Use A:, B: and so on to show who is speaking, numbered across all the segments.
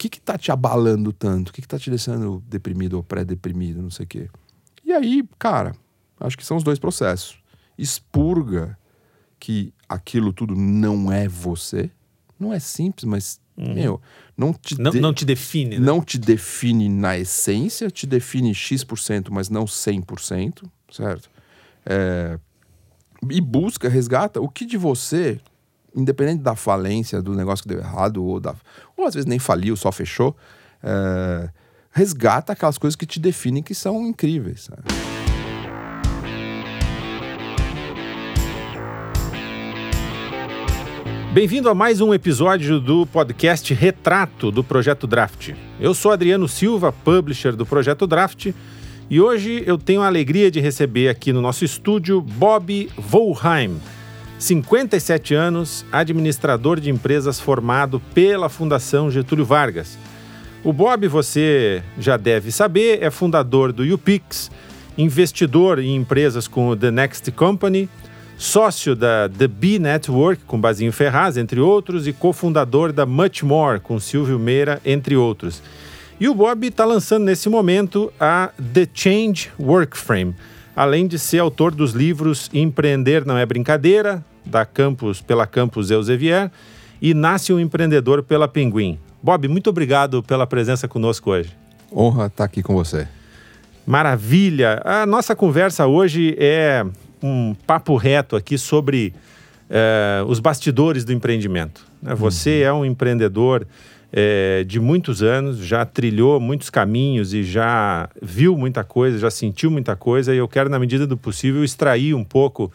A: que que tá te abalando tanto? O que que tá te deixando deprimido ou pré-deprimido, não sei o quê? E aí, cara, acho que são os dois processos. Expurga que aquilo tudo não é você. Não é simples, mas,
B: Uhum.
A: meu, não te,
B: Não,
A: de-
B: não te define, né?
A: não te define na essência, te define X%, mas não 100%, certo? É, e busca, resgata o que de você, independente da falência, do negócio que deu errado, ou, da, ou às vezes nem faliu, só fechou, é, resgata aquelas coisas que te definem que são incríveis. sabe?
B: Bem-vindo a mais um episódio do podcast Retrato do Projeto Draft. Eu sou Adriano Silva, publisher do Projeto Draft, e hoje eu tenho a alegria de receber aqui no nosso estúdio Bob Volheim, 57 anos, administrador de empresas formado pela Fundação Getúlio Vargas. O Bob, você já deve saber, é fundador do UPix, investidor em empresas como The Next Company, sócio da The B Network, com Basinho Ferraz, entre outros, e cofundador da Much More, com Silvio Meira, entre outros. E o Bob está lançando nesse momento a The Change Workframe, além de ser autor dos livros Empreender Não é Brincadeira, da Campus, pela Campus Elsevier, e Nasce um Empreendedor pela Pinguim. Bob, muito obrigado pela presença conosco hoje.
A: Honra estar aqui com você.
B: Maravilha! A nossa conversa hoje é um papo reto aqui sobre eh, os bastidores do empreendimento. né? Você é um empreendedor eh, de muitos anos, já trilhou muitos caminhos e já viu muita coisa, já sentiu muita coisa, e eu quero, na medida do possível, extrair um pouco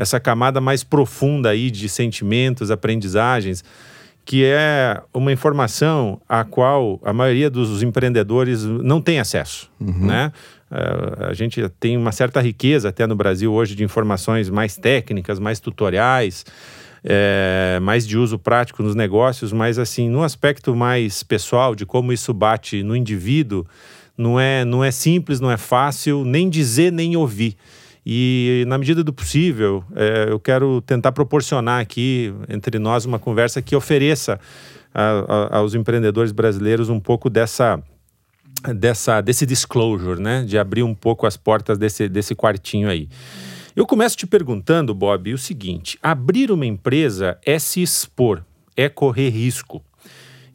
B: essa camada mais profunda aí de sentimentos, aprendizagens, que é uma informação a qual a maioria dos empreendedores não tem acesso, né? Eh, a gente tem uma certa riqueza até no Brasil hoje de informações mais técnicas, mais tutoriais, eh, mais de uso prático nos negócios, mas assim, no aspecto mais pessoal de como isso bate no indivíduo, não é, não é simples, não é fácil nem dizer nem ouvir. E, na medida do possível, eh, eu quero tentar proporcionar aqui entre nós uma conversa que ofereça a- a- aos empreendedores brasileiros um pouco dessa, dessa, desse disclosure, né? De abrir um pouco as portas desse, desse quartinho aí. Eu começo te perguntando, Bob, o seguinte: abrir uma empresa é se expor, é correr risco.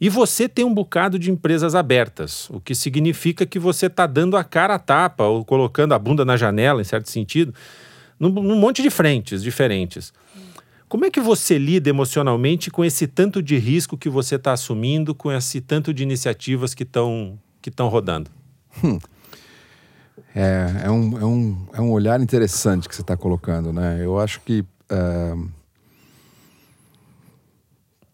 B: E você tem um bocado de empresas abertas, o que significa que você está dando a cara a tapa ou colocando a bunda na janela, em certo sentido, num, num monte de frentes diferentes. Como é que você lida emocionalmente com esse tanto de risco que você está assumindo, com esse tanto de iniciativas que estão que rodando?
A: É, é, um, é, um, é um olhar interessante que você está colocando, né? Eu acho que. é,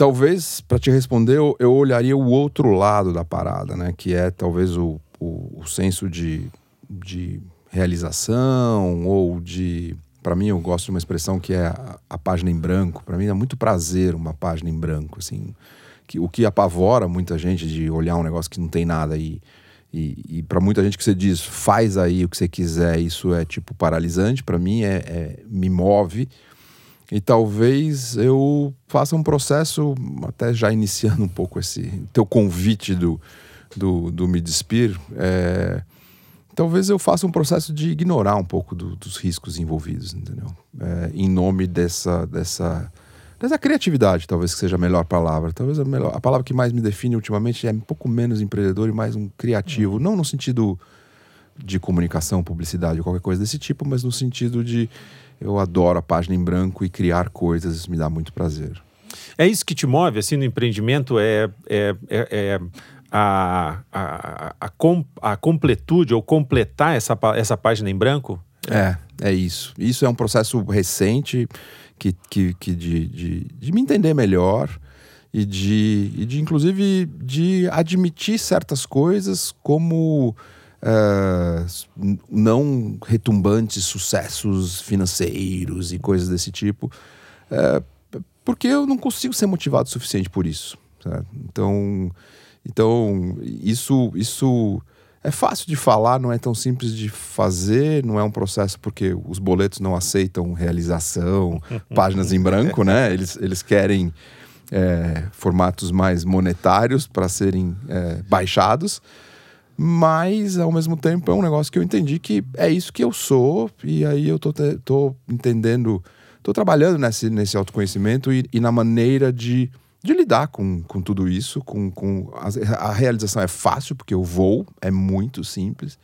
A: talvez, para te responder, eu, eu olharia o outro lado da parada, né? Que é talvez o, o, o senso de, de realização ou de. Para mim, eu gosto de uma expressão que é a, a página em branco. Para mim, é muito prazer uma página em branco, assim. Que, o que apavora muita gente de olhar um negócio que não tem nada aí. E, e para muita gente que você diz, faz aí o que você quiser, isso é tipo paralisante. Para mim, é, é- me move. E talvez eu faça um processo, até já iniciando um pouco esse teu convite do, do, do Me Despir, é, talvez eu faça um processo de ignorar um pouco do- dos riscos envolvidos, entendeu? É, em nome dessa, dessa, dessa criatividade, talvez que seja a melhor palavra. Talvez a, melhor, a palavra que mais me define ultimamente é um pouco menos empreendedor e mais um criativo. Não no sentido de comunicação, publicidade, qualquer coisa desse tipo, mas no sentido de eu adoro a página em branco e criar coisas, me dá muito prazer.
B: É isso que te move, assim, no empreendimento? É, é, é, é a, a, a, com- a completude ou completar essa, essa página em branco?
A: É, é isso. Isso é um processo recente que, que, que de, de, de me entender melhor e de, e de, inclusive, de admitir certas coisas como n- não retumbantes sucessos financeiros e coisas desse tipo, p- porque eu não consigo ser motivado o suficiente por isso. certo? Então, então isso, isso é fácil de falar, não é tão simples de fazer, não é um processo porque os boletos não aceitam realização, páginas em branco, né? Eles, eles querem é, formatos mais monetários para serem é, baixados, mas ao mesmo tempo é um negócio que eu entendi que é isso que eu sou, e aí eu tô, tô entendendo, tô trabalhando nesse, nesse autoconhecimento e, e na maneira de, de lidar com, com tudo isso. Com, com a, a realização é fácil, porque eu vou, é muito simples.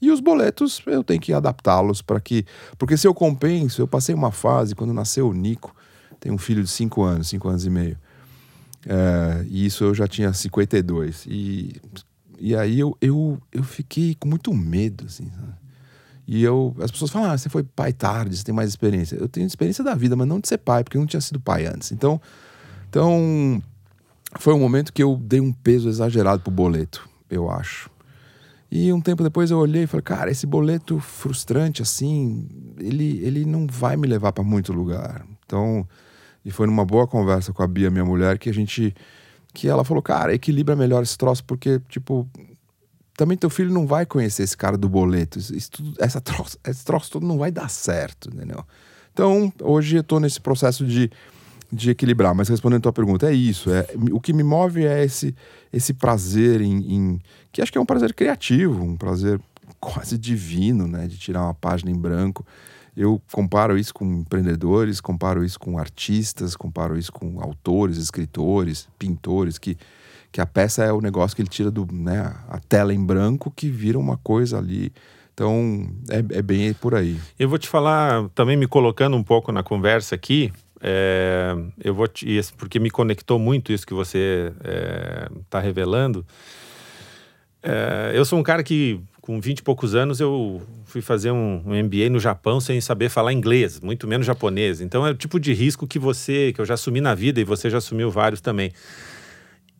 A: E os boletos eu tenho que adaptá-los para que. Porque se eu compenso, eu passei uma fase, quando nasceu o Nico, tem um filho de 5 anos, 5 anos e meio. É, e isso eu já tinha 52. E, e aí eu, eu, eu fiquei com muito medo, assim, sabe? E eu, as pessoas falam, ah, você foi pai tarde, você tem mais experiência. Eu tenho experiência da vida, mas não de ser pai, porque eu não tinha sido pai antes. Então, então foi um momento que eu dei um peso exagerado pro boleto, eu acho. E um tempo depois eu olhei e falei, cara, esse boleto frustrante assim, ele, ele não vai me levar para muito lugar. Então, e foi numa boa conversa com a Bia, minha mulher, que a gente. Que ela falou, cara, equilibra melhor esse troço, porque, tipo, também teu filho não vai conhecer esse cara do boleto. Isso, tudo, essa troço, esse troço todo não vai dar certo, entendeu? Então, hoje eu tô nesse processo de, de equilibrar. Mas respondendo a tua pergunta, é isso. É, o que me move é esse, esse prazer em, em. Que acho que é um prazer criativo, um prazer quase divino, né? De tirar uma página em branco eu comparo isso com empreendedores, comparo isso com artistas, comparo isso com autores, escritores, pintores, que, que a peça é o negócio que ele tira do, né, a tela em branco que vira uma coisa ali. Então, é, é bem por aí.
B: Eu vou te falar, também me colocando um pouco na conversa aqui, é, eu vou te, porque me conectou muito isso que você está é, revelando. É, eu sou um cara que com 20 e poucos anos, eu fui fazer um, um, MBA no Japão sem saber falar inglês, muito menos japonês. Então é o tipo de risco que você, que eu já assumi na vida e você já assumiu vários também.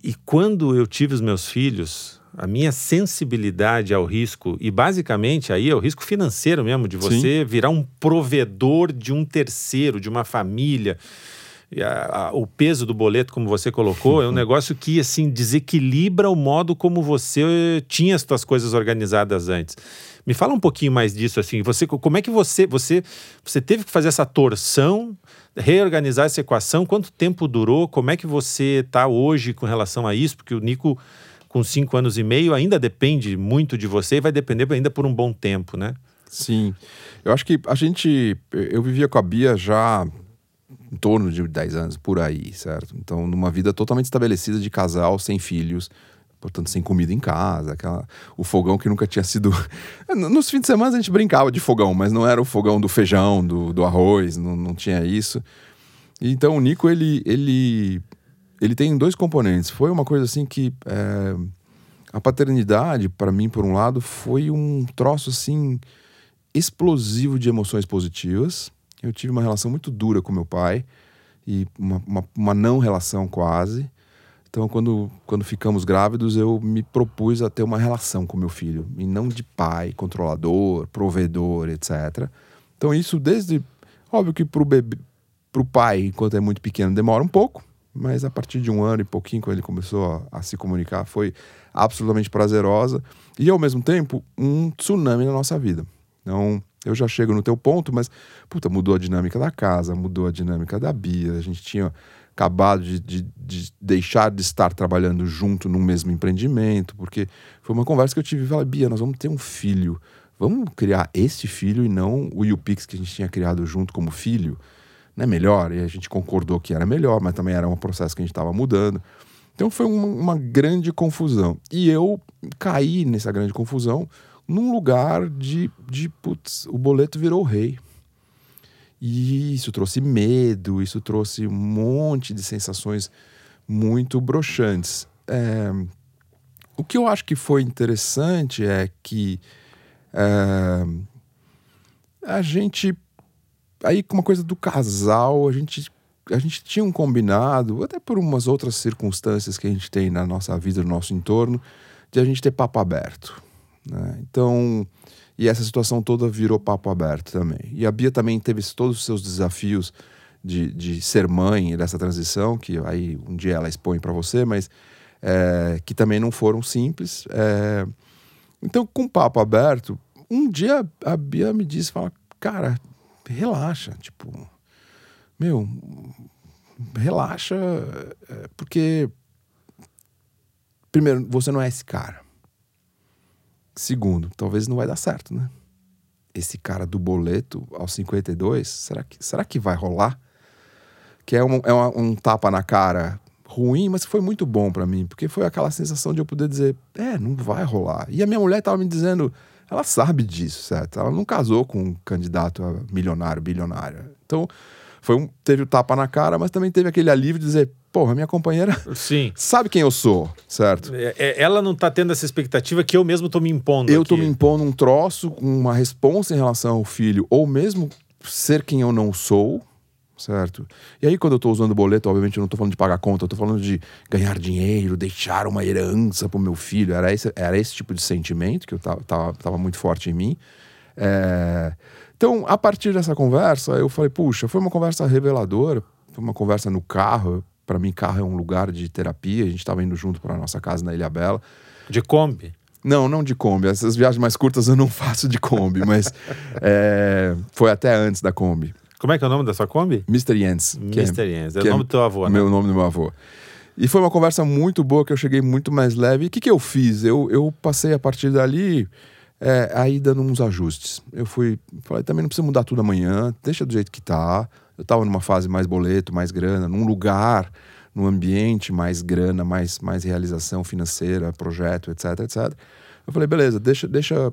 B: E quando eu tive os meus filhos, a minha sensibilidade ao risco, e basicamente aí é o risco financeiro mesmo, de você Sim. virar um provedor de um terceiro, de uma família a, a, o peso do boleto, como você colocou, é um negócio que assim desequilibra o modo como você tinha as suas coisas organizadas antes. Me fala um pouquinho mais disso assim. Você, como é que você, você, você teve que fazer essa torção, reorganizar essa equação? Quanto tempo durou? Como é que você está hoje com relação a isso? Porque o Nico com cinco anos e meio ainda depende muito de você e vai depender ainda por um bom tempo, né?
A: Sim. Eu acho que a gente. Eu vivia com a Bia já em torno de 10 anos, por aí, certo? Então, numa vida totalmente estabelecida de casal, sem filhos, portanto, sem comida em casa, aquela, o fogão que nunca tinha sido. Nos fins de semana a gente brincava de fogão, mas não era o fogão do feijão, do, do arroz, não, não tinha isso. Então, o Nico, ele, ele, ele tem dois componentes. Foi uma coisa assim que. É, a paternidade, para mim, por um lado, foi um troço assim explosivo de emoções positivas eu tive uma relação muito dura com meu pai e uma, uma, uma não relação quase. Então, quando, quando ficamos grávidos, eu me propus a ter uma relação com meu filho, e não de pai, controlador, provedor, etc. Então, isso desde. Óbvio que para o bebê, pro pai, enquanto é muito pequeno, demora um pouco, mas a partir de um ano e pouquinho, quando ele começou a, a se comunicar, foi absolutamente prazerosa e, ao mesmo tempo, um tsunami na nossa vida. Então, eu já chego no teu ponto, mas, puta, mudou a dinâmica da casa, mudou a dinâmica da Bia. A gente tinha acabado de, de, de deixar de estar trabalhando junto no mesmo empreendimento, porque foi uma conversa que eu tive falei, Bia, nós vamos ter um filho. Vamos criar esse filho e não o YouPix que a gente tinha criado junto como filho. Não é melhor? E a gente concordou que era melhor, mas também era um processo que a gente estava mudando. Então foi uma, uma grande confusão. E eu caí nessa grande confusão num lugar de, de putz, o boleto virou rei. E isso trouxe medo, isso trouxe um monte de sensações muito broxantes. É, o que eu acho que foi interessante é que é, a gente. Aí, com uma coisa do casal, a gente, a gente tinha um combinado, até por umas outras circunstâncias que a gente tem na nossa vida, no nosso entorno, de a gente ter papo aberto. Né? Então, e essa situação toda virou papo aberto também. E a Bia também teve todos os seus desafios de, de ser mãe dessa transição, que aí um dia ela expõe para você, mas é, que também não foram simples. É, então, com papo aberto, um dia a Bia me disse, fala, cara, relaxa, tipo, meu, relaxa, é, porque primeiro, você não é esse cara. Segundo, talvez não vai dar certo, né? Esse cara do boleto aos 52, será que, será que vai rolar? Que é, um, é uma, um tapa na cara ruim, mas foi muito bom para mim, porque foi aquela sensação de eu poder dizer, é, não vai rolar. E a minha mulher tava me dizendo, ela sabe disso, certo? Ela não casou com um candidato a milionário, bilionário. Então, foi um, teve o tapa na cara, mas também teve aquele alívio de dizer, porra, minha companheira
B: Sim.
A: sabe quem eu sou, certo?
B: É, é, ela não tá tendo essa expectativa que eu mesmo tô me impondo.
A: Eu
B: aqui.
A: tô me impondo um troço, uma responsa em relação ao filho, ou mesmo ser quem eu não sou, certo? E aí, quando eu tô usando o boleto, obviamente eu não tô falando de pagar conta, eu tô falando de ganhar dinheiro, deixar uma herança pro meu filho. Era esse, era esse tipo de sentimento que eu tava, tava, tava muito forte em mim. É... Então, a partir dessa conversa, eu falei, puxa, foi uma conversa reveladora, foi uma conversa no carro. Para mim, carro é um lugar de terapia. A gente estava indo junto para nossa casa na Ilha Bela.
B: De Kombi?
A: Não, não de Kombi. Essas viagens mais curtas eu não faço de Kombi, mas é, foi até antes da Kombi.
B: Como é que é o nome da sua Kombi?
A: Mr. Jens.
B: Mr. Jens. É o nome do teu avô, né?
A: Meu nome do meu avô. E foi uma conversa muito boa que eu cheguei muito mais leve. E o que, que eu fiz? Eu, eu passei a partir dali é, aí dando uns ajustes. Eu fui, falei, também não precisa mudar tudo amanhã, deixa do jeito que tá. Eu tava numa fase mais boleto, mais grana, num lugar, num ambiente mais grana, mais, mais realização financeira, projeto, etc, etc. Eu falei, beleza, deixa, deixa.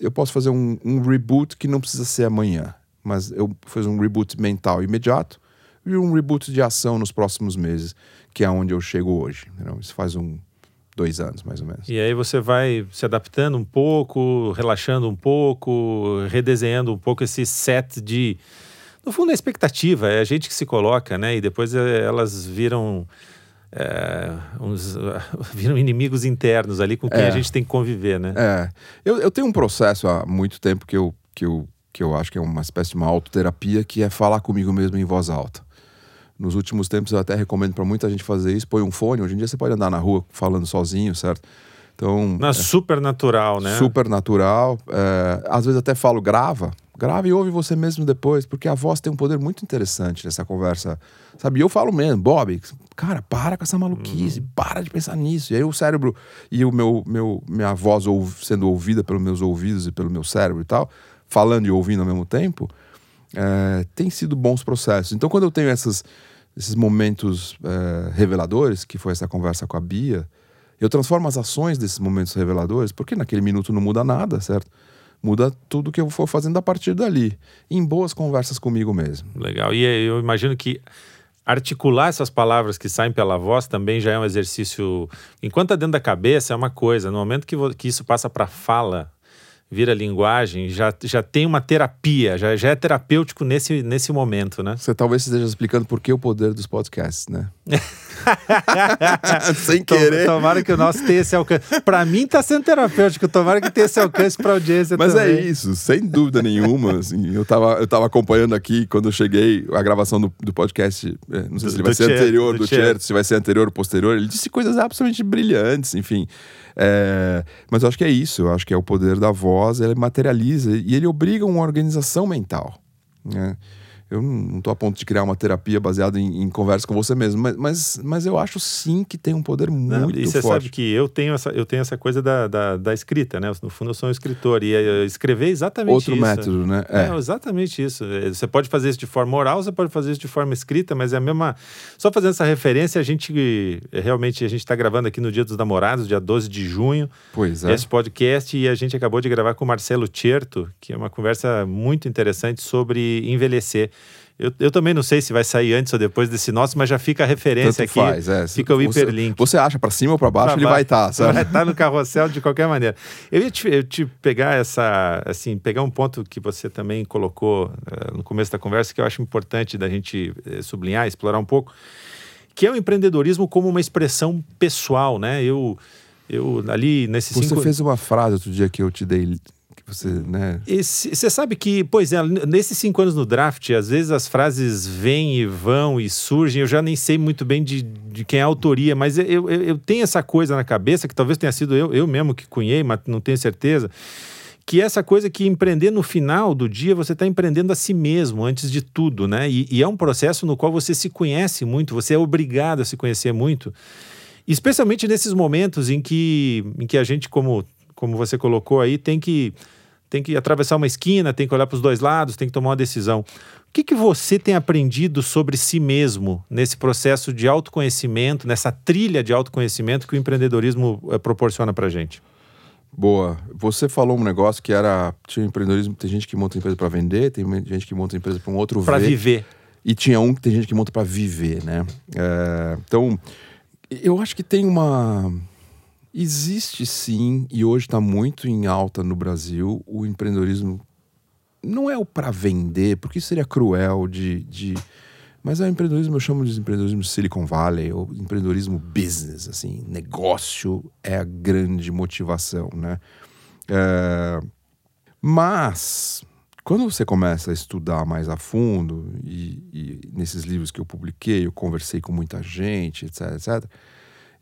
A: Eu posso fazer um, um reboot que não precisa ser amanhã, mas eu fiz um reboot mental imediato e um reboot de ação nos próximos meses, que é onde eu chego hoje. Entendeu? Isso faz um dois anos, mais ou menos.
B: E aí você vai se adaptando um pouco, relaxando um pouco, redesenhando um pouco esse set de. No fundo, a expectativa é a gente que se coloca, né? E depois eh, elas viram. É, uns, viram inimigos internos ali com quem
A: É.
B: a gente tem que conviver, né?
A: É. Eu, eu tenho um processo há muito tempo que eu, que, eu, que eu acho que é uma espécie de uma autoterapia, que é falar comigo mesmo em voz alta. Nos últimos tempos eu até recomendo para muita gente fazer isso. Põe um fone. Hoje em dia você pode andar na rua falando sozinho, certo? Então,
B: Na super natural, né?
A: super natural. É, às vezes até falo, grava. Grava e ouve você mesmo depois, porque a voz tem um poder muito interessante nessa conversa. Sabe? E eu falo mesmo, Bob, cara, para com essa maluquice, para de pensar nisso. E aí o cérebro e o meu, meu minha voz sendo ouvida pelos meus ouvidos e pelo meu cérebro e tal, falando e ouvindo ao mesmo tempo, é, tem sido bons processos. Então, quando eu tenho essas, esses momentos é, reveladores, que foi essa conversa com a Bia, eu transformo as ações desses momentos reveladores, porque naquele minuto não muda nada, certo? Muda tudo que eu for fazendo a partir dali, em boas conversas comigo mesmo.
B: Legal. E eu imagino que articular essas palavras que saem pela voz também já é um exercício. Enquanto tá dentro da cabeça é uma coisa, no momento que, que isso passa para fala, vira linguagem, já, já tem uma terapia, já, já é terapêutico nesse, nesse momento, né?
A: Você talvez esteja explicando por que o poder dos podcasts, né? Sem
B: Tom-
A: querer.
B: Tomara que o nosso tenha esse alcance. Para mim tá sendo terapêutico, tomara que tenha esse alcance para audiência
A: Mas
B: também.
A: é isso, sem dúvida nenhuma. Assim, eu, tava, eu tava acompanhando aqui quando eu cheguei a gravação do, do podcast. é, não sei se ele vai ser anterior
B: do
A: do
B: Cher.
A: Cher, se vai ser anterior ou posterior. Ele disse coisas absolutamente brilhantes, enfim. É, mas eu acho que é isso. Eu acho que é o poder da voz, ele materializa e ele obriga uma organização mental. né? Eu não estou a ponto de criar uma terapia baseada em, em conversa com você mesmo, mas, mas, mas eu acho sim que tem um poder
B: Não,
A: muito
B: e você
A: forte.
B: sabe que eu tenho essa, eu tenho essa coisa da, da, da escrita, né? No fundo, eu sou um escritor. E eh, escrever é exatamente
A: Outro
B: isso.
A: método, né?
B: É.
A: É.
B: exatamente isso. Eh, Você pode fazer isso de forma oral, você pode fazer isso de forma escrita, mas é a mesma. Só fazendo essa referência, a gente eh, realmente a gente está gravando aqui no Dia dos Namorados, dia 12 de junho,
A: Pois é.
B: esse podcast, e a gente acabou de gravar com o Marcelo Tierto, que é uma conversa muito interessante sobre envelhecer. Eu, eu também não sei se vai sair antes ou depois desse nosso, mas já fica a referência
A: Tanto
B: aqui.
A: faz, é.
B: Fica o
A: Você-
B: hiperlink.
A: Você acha pra cima ou pra baixo, ele vai estar,
B: Vai
A: sabe?
B: estar no carrossel de qualquer maneira. Eu ia te, eu te pegar essa, assim, pegar um ponto que você também colocou eh, no começo da conversa que eu acho importante da gente eh, sublinhar, explorar um pouco, que é o empreendedorismo como uma expressão pessoal, né? Eu, eu ali nesses
A: Você
B: cinco...
A: fez uma frase outro dia que eu te dei, você, né?
B: Você sabe que, pois é, nesses cinco anos no draft, às vezes as frases vêm e vão e surgem, eu já nem sei muito bem de, de quem é a autoria, mas eu, eu, eu tenho essa coisa na cabeça, que talvez tenha sido eu, eu mesmo que cunhei, mas não tenho certeza, que é essa coisa que empreender no final do dia você está empreendendo a si mesmo antes de tudo, né? E, e, é um processo no qual você se conhece muito, você é obrigado a se conhecer muito, especialmente nesses momentos em que, em que a gente, como, como você colocou aí, tem que tem que atravessar uma esquina, tem que olhar para os dois lados, tem que tomar uma decisão. O que, que você tem aprendido sobre si mesmo nesse processo de autoconhecimento, nessa trilha de autoconhecimento que o empreendedorismo eh, proporciona para gente?
A: Boa. Você falou um negócio que era. Tinha empreendedorismo, tem gente que monta empresa para vender, tem gente que monta empresa para um outro
B: Para viver.
A: E tinha um que tem gente que monta para viver, né? É, então, eu acho que tem uma. Existe sim, e hoje está muito em alta no Brasil, o empreendedorismo. Não é o para vender, porque seria cruel de, de mas é o empreendedorismo, eu chamo de empreendedorismo Silicon Valley, ou empreendedorismo business, assim, negócio é a grande motivação, né? É... Mas, quando você começa a estudar mais a fundo, e, e, nesses livros que eu publiquei, eu conversei com muita gente, etc, etc,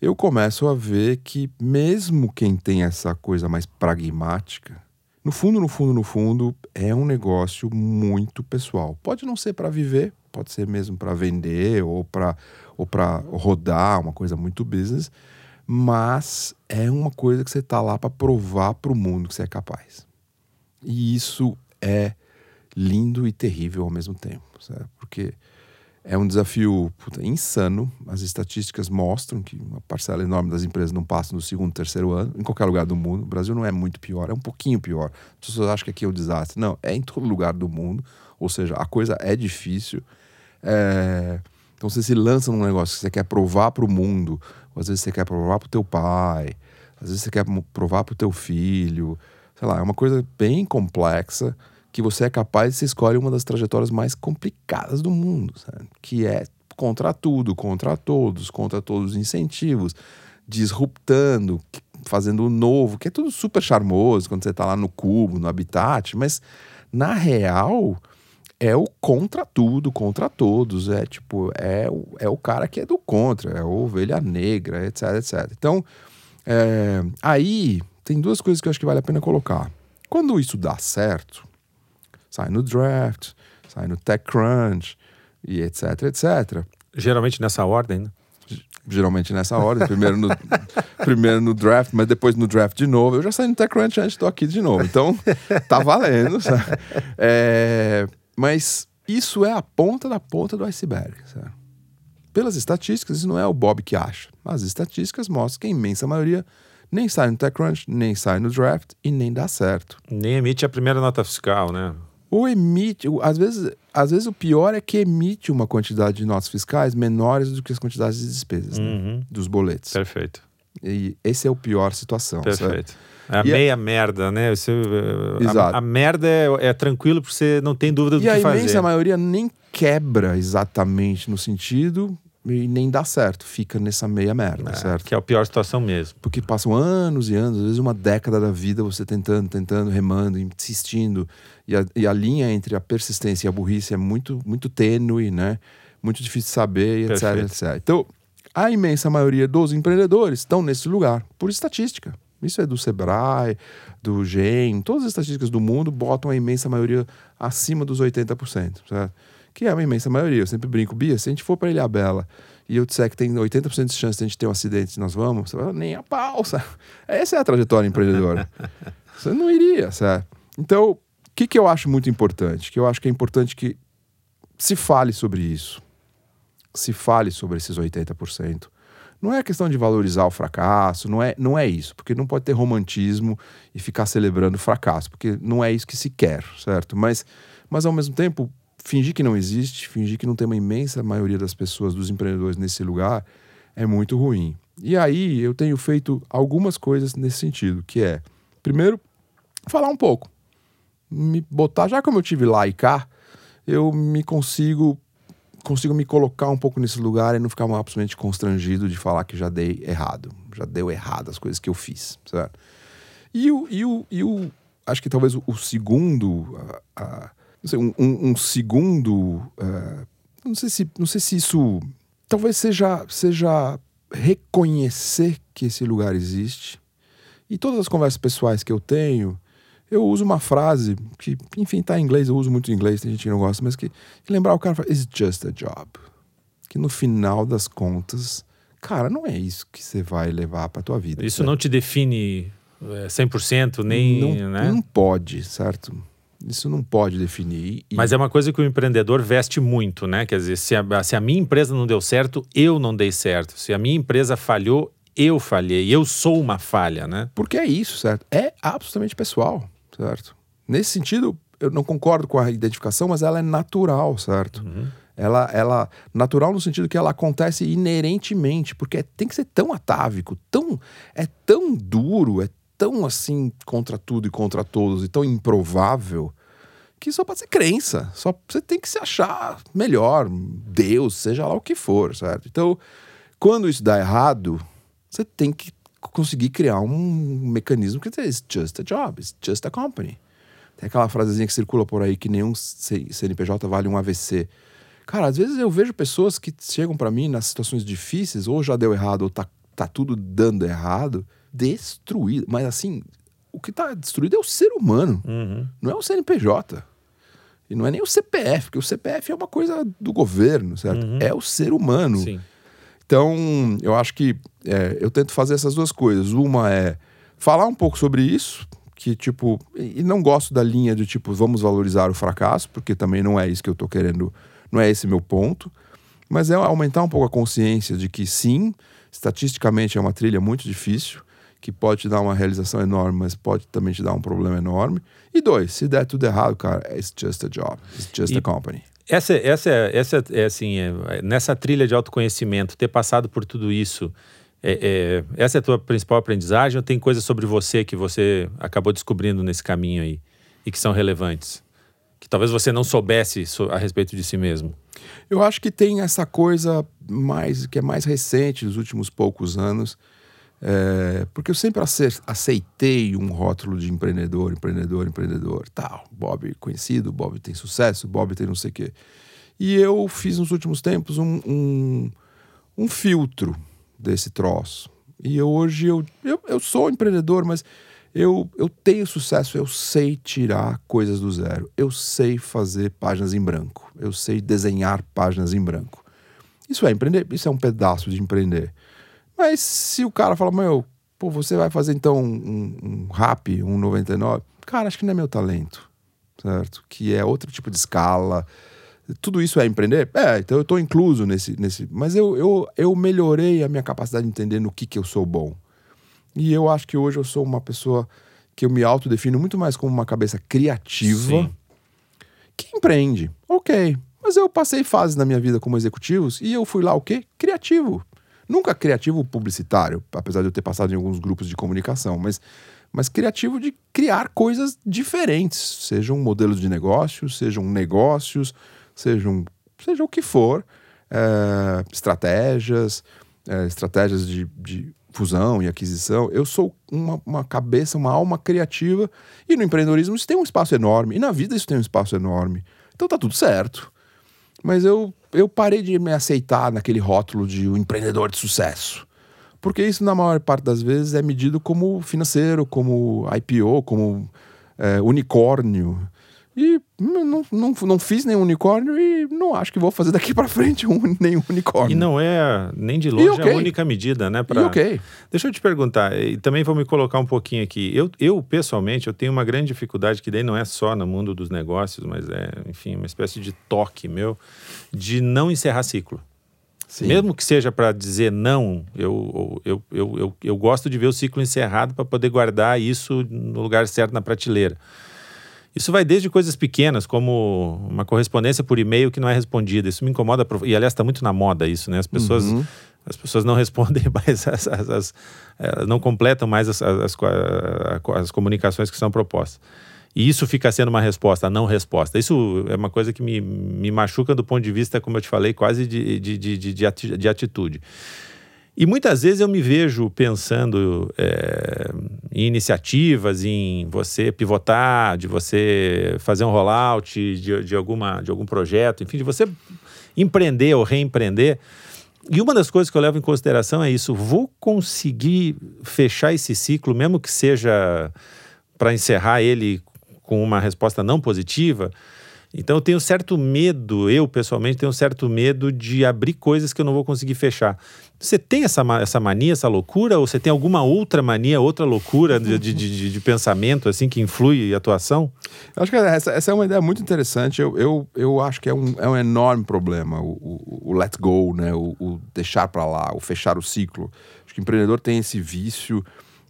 A: eu começo a ver que mesmo quem tem essa coisa mais pragmática, no fundo, no fundo, no fundo, é um negócio muito pessoal. Pode não ser para viver, pode ser mesmo para vender ou para ou para rodar, uma coisa muito business, mas é uma coisa que você está lá para provar para o mundo que você é capaz. E isso é lindo e terrível ao mesmo tempo, certo? porque é um desafio puta, insano. As estatísticas mostram que uma parcela enorme das empresas não passam do segundo, terceiro ano, em qualquer lugar do mundo. O Brasil não é muito pior, é um pouquinho pior. As pessoas acham que aqui é um desastre. Não, é em todo lugar do mundo. Ou seja, a coisa é difícil. É... Então você se lança num negócio que você quer provar para o mundo, ou às vezes você quer provar para o teu pai, às vezes você quer provar para o teu filho, sei lá, é uma coisa bem complexa que você é capaz, você escolhe uma das trajetórias mais complicadas do mundo, sabe? que é contra tudo, contra todos, contra todos os incentivos, disruptando, fazendo o novo, que é tudo super charmoso quando você está lá no cubo, no habitat, mas na real é o contra tudo, contra todos. É tipo, é o, é o cara que é do contra, é a ovelha negra, etc, etc. Então, é, aí tem duas coisas que eu acho que vale a pena colocar. Quando isso dá certo, sai no draft, sai no TechCrunch e etc, etc.
B: Geralmente nessa ordem, né?
A: Geralmente nessa ordem, primeiro no, primeiro no draft, mas depois no draft de novo. Eu já saí no TechCrunch antes, estou aqui de novo. Então, tá valendo. É, mas isso é a ponta da ponta do iceberg. Sabe? Pelas estatísticas, isso não é o Bob que acha. As estatísticas mostram que a imensa maioria nem sai no TechCrunch, nem sai no draft e nem dá certo.
B: Nem emite a primeira nota fiscal, né?
A: Ou emite, às vezes, às vezes o pior é que emite uma quantidade de notas fiscais menores do que as quantidades de despesas né? uhum. né? dos boletos.
B: Perfeito.
A: E esse é o pior situação.
B: Perfeito. Certo? É a e meia a... merda, né? Você, Exato. A, a merda é, é, tranquilo porque você não tem dúvida do
A: e
B: que
A: fazer.
B: E a
A: imensa maioria nem quebra exatamente no sentido e nem dá certo, fica nessa meia merda, é, certo?
B: Que é a pior situação mesmo.
A: Porque passam anos e anos, às vezes uma década da vida você tentando, tentando, remando, insistindo, e a, e a linha entre a persistência e a burrice é muito, muito tênue, né? Muito difícil de saber, etc, etc. Então, a imensa maioria dos empreendedores estão nesse lugar, por estatística. Isso é do Sebrae, do GEM, todas as estatísticas do mundo botam a imensa maioria acima dos 80%, certo? Que é uma imensa maioria. Eu sempre brinco, Bia, se a gente for para Ilha Bela e eu disser que tem 80% de chance de a gente ter um acidente nós vamos, você vai nem a pau, sabe? Essa é a trajetória empreendedora. você não iria, certo? Então, que, que eu acho muito importante? Que eu acho que é importante que se fale sobre isso. Se fale sobre esses 80%. Não é questão de valorizar o fracasso, não é, não é isso, porque não pode ter romantismo e ficar celebrando o fracasso, porque não é isso que se quer, certo? Mas, mas ao mesmo tempo, fingir que não existe, fingir que não tem uma imensa maioria das pessoas, dos empreendedores nesse lugar, é muito ruim. E aí eu tenho feito algumas coisas nesse sentido, que é, primeiro, falar um pouco. Me botar, já como eu tive lá e cá, eu me consigo consigo me colocar um pouco nesse lugar e não ficar absolutamente constrangido de falar que já dei errado. Já deu errado as coisas que eu fiz, certo? E o, e o, e o acho que talvez o, o segundo, não sei, um, um, um segundo, uh, não sei se, não sei se isso, talvez seja, seja reconhecer que esse lugar existe. E todas as conversas pessoais que eu tenho, Eu uso uma frase que, enfim, tá em inglês, eu uso muito em inglês, tem gente que não gosta, mas que, que lembrar o cara fala, it's just a job. Que no final das contas, cara, não é isso que você vai levar pra tua vida.
B: Isso
A: certo?
B: não te define é, 100%, nem.
A: não,
B: né?
A: não pode, certo? Isso não pode definir. E-
B: Mas é uma coisa que o empreendedor veste muito, né? Quer dizer, se a, se a minha empresa não deu certo, eu não dei certo. Se a minha empresa falhou, eu falhei. Eu sou uma falha, né?
A: Porque é isso, certo? É absolutamente pessoal, certo? Nesse sentido, eu não concordo com a identificação, mas ela é natural, certo? Ela, ela natural no sentido que ela acontece inerentemente, porque tem que ser tão atávico, tão é tão duro, é tão assim contra tudo e contra todos e tão improvável que só pode ser crença. Só você tem que se achar melhor, Deus, seja lá o que for, certo? Então, quando isso dá errado, você tem que conseguir criar um mecanismo que diz, just a job, it's just a company. Tem aquela frasezinha que circula por aí que nenhum CNPJ vale um AVC. Cara, às vezes eu vejo pessoas que chegam pra mim nas situações difíceis, ou já deu errado, ou tá, tá tudo dando errado, destruído. Mas assim, o que tá destruído é o ser humano, não é o CNPJ. E não é nem o CPF, porque o CPF é uma coisa do governo, certo? É o ser humano.
B: Sim.
A: Então, eu acho que é, eu tento fazer essas duas coisas. Uma é falar um pouco sobre isso, que tipo, e não gosto da linha de tipo, vamos valorizar o fracasso, porque também não é isso que eu tô querendo, não é esse meu ponto. Mas é aumentar um pouco a consciência de que sim, estatisticamente é uma trilha muito difícil, que pode te dar uma realização enorme, mas pode também te dar um problema enorme. E dois, se der tudo errado, cara, it's just a job, it's just
B: E-
A: a company.
B: Essa, essa, essa é assim, é, nessa trilha de autoconhecimento, ter passado por tudo isso, é, é, essa é a tua principal aprendizagem ou tem coisas sobre você que você acabou descobrindo nesse caminho aí e que são relevantes? Que talvez você não soubesse so- a respeito de si mesmo.
A: Eu acho que tem essa coisa mais que é mais recente dos últimos poucos anos, é, porque eu sempre ace- aceitei um rótulo de empreendedor, empreendedor, empreendedor, tal. Bob conhecido, Bob tem sucesso, Bob tem não sei o quê. E eu fiz nos últimos tempos um, um, um filtro desse troço. E eu, hoje eu, eu, eu sou empreendedor, mas eu, eu tenho sucesso, eu sei tirar coisas do zero. Eu sei fazer páginas em branco. Eu sei desenhar páginas em branco. Isso é empreender? Isso é um pedaço de empreender. Mas se o cara fala, meu, pô, você vai fazer então um, um rap, um 99, cara, acho que não é meu talento, certo? Que é outro tipo de escala. Tudo isso é empreender? É, então eu estou incluso nesse. nesse mas eu, eu, eu melhorei a minha capacidade de entender no que, que eu sou bom. E eu acho que hoje eu sou uma pessoa que eu me autodefino muito mais como uma cabeça criativa
B: Sim.
A: que empreende. Ok. Mas eu passei fases na minha vida como executivos e eu fui lá o quê? Criativo. Nunca criativo publicitário, apesar de eu ter passado em alguns grupos de comunicação, mas, mas criativo de criar coisas diferentes, sejam modelos de negócio, sejam negócios, sejam seja o que for, é, estratégias, é, estratégias de, de fusão e aquisição. Eu sou uma, uma cabeça, uma alma criativa e no empreendedorismo isso tem um espaço enorme e na vida isso tem um espaço enorme. Então tá tudo certo. Mas eu, eu parei de me aceitar naquele rótulo de um empreendedor de sucesso. Porque isso, na maior parte das vezes, é medido como financeiro, como IPO, como é, unicórnio. E não, não, não fiz nenhum unicórnio e não acho que vou fazer daqui para frente um, nenhum unicórnio.
B: E não é nem de longe
A: ok.
B: a única medida, né? pra-
A: E ok.
B: Deixa eu te perguntar, e também vou me colocar um pouquinho aqui. Eu, eu, pessoalmente, eu tenho uma grande dificuldade, que daí não é só no mundo dos negócios, mas é, enfim, uma espécie de toque meu, de não encerrar ciclo.
A: Sim.
B: Mesmo que seja para dizer não, eu, eu, eu, eu, eu gosto de ver o ciclo encerrado para poder guardar isso no lugar certo na prateleira. Isso vai desde coisas pequenas, como uma correspondência por e-mail que não é respondida. Isso me incomoda. E, aliás, está muito na moda isso, né? As pessoas,
A: Uhum.
B: as pessoas não respondem mais, as, as- as- elas não completam mais as, as, comunicações que são propostas. E isso fica sendo uma resposta, a não resposta. Isso é uma coisa que me, me machuca do ponto de vista, como eu te falei, quase de, de, de, de, de atitude. E muitas vezes eu me vejo pensando é, em iniciativas, em você pivotar, de você fazer um rollout de, de, alguma, de algum projeto, enfim, de você empreender ou reempreender. E uma das coisas que eu levo em consideração é isso: vou conseguir fechar esse ciclo, mesmo que seja para encerrar ele com uma resposta não positiva. Então eu tenho certo medo, eu pessoalmente tenho certo medo de abrir coisas que eu não vou conseguir fechar. Você tem essa, essa mania, essa loucura, ou você tem alguma outra mania, outra loucura de, de, de, de pensamento assim que influi a atuação?
A: Eu acho que essa, essa, é uma ideia muito interessante. Eu, eu, eu acho que é um, é um enorme problema o, o, o let go, né? o, o deixar para lá, o fechar o ciclo. Acho que o empreendedor tem esse vício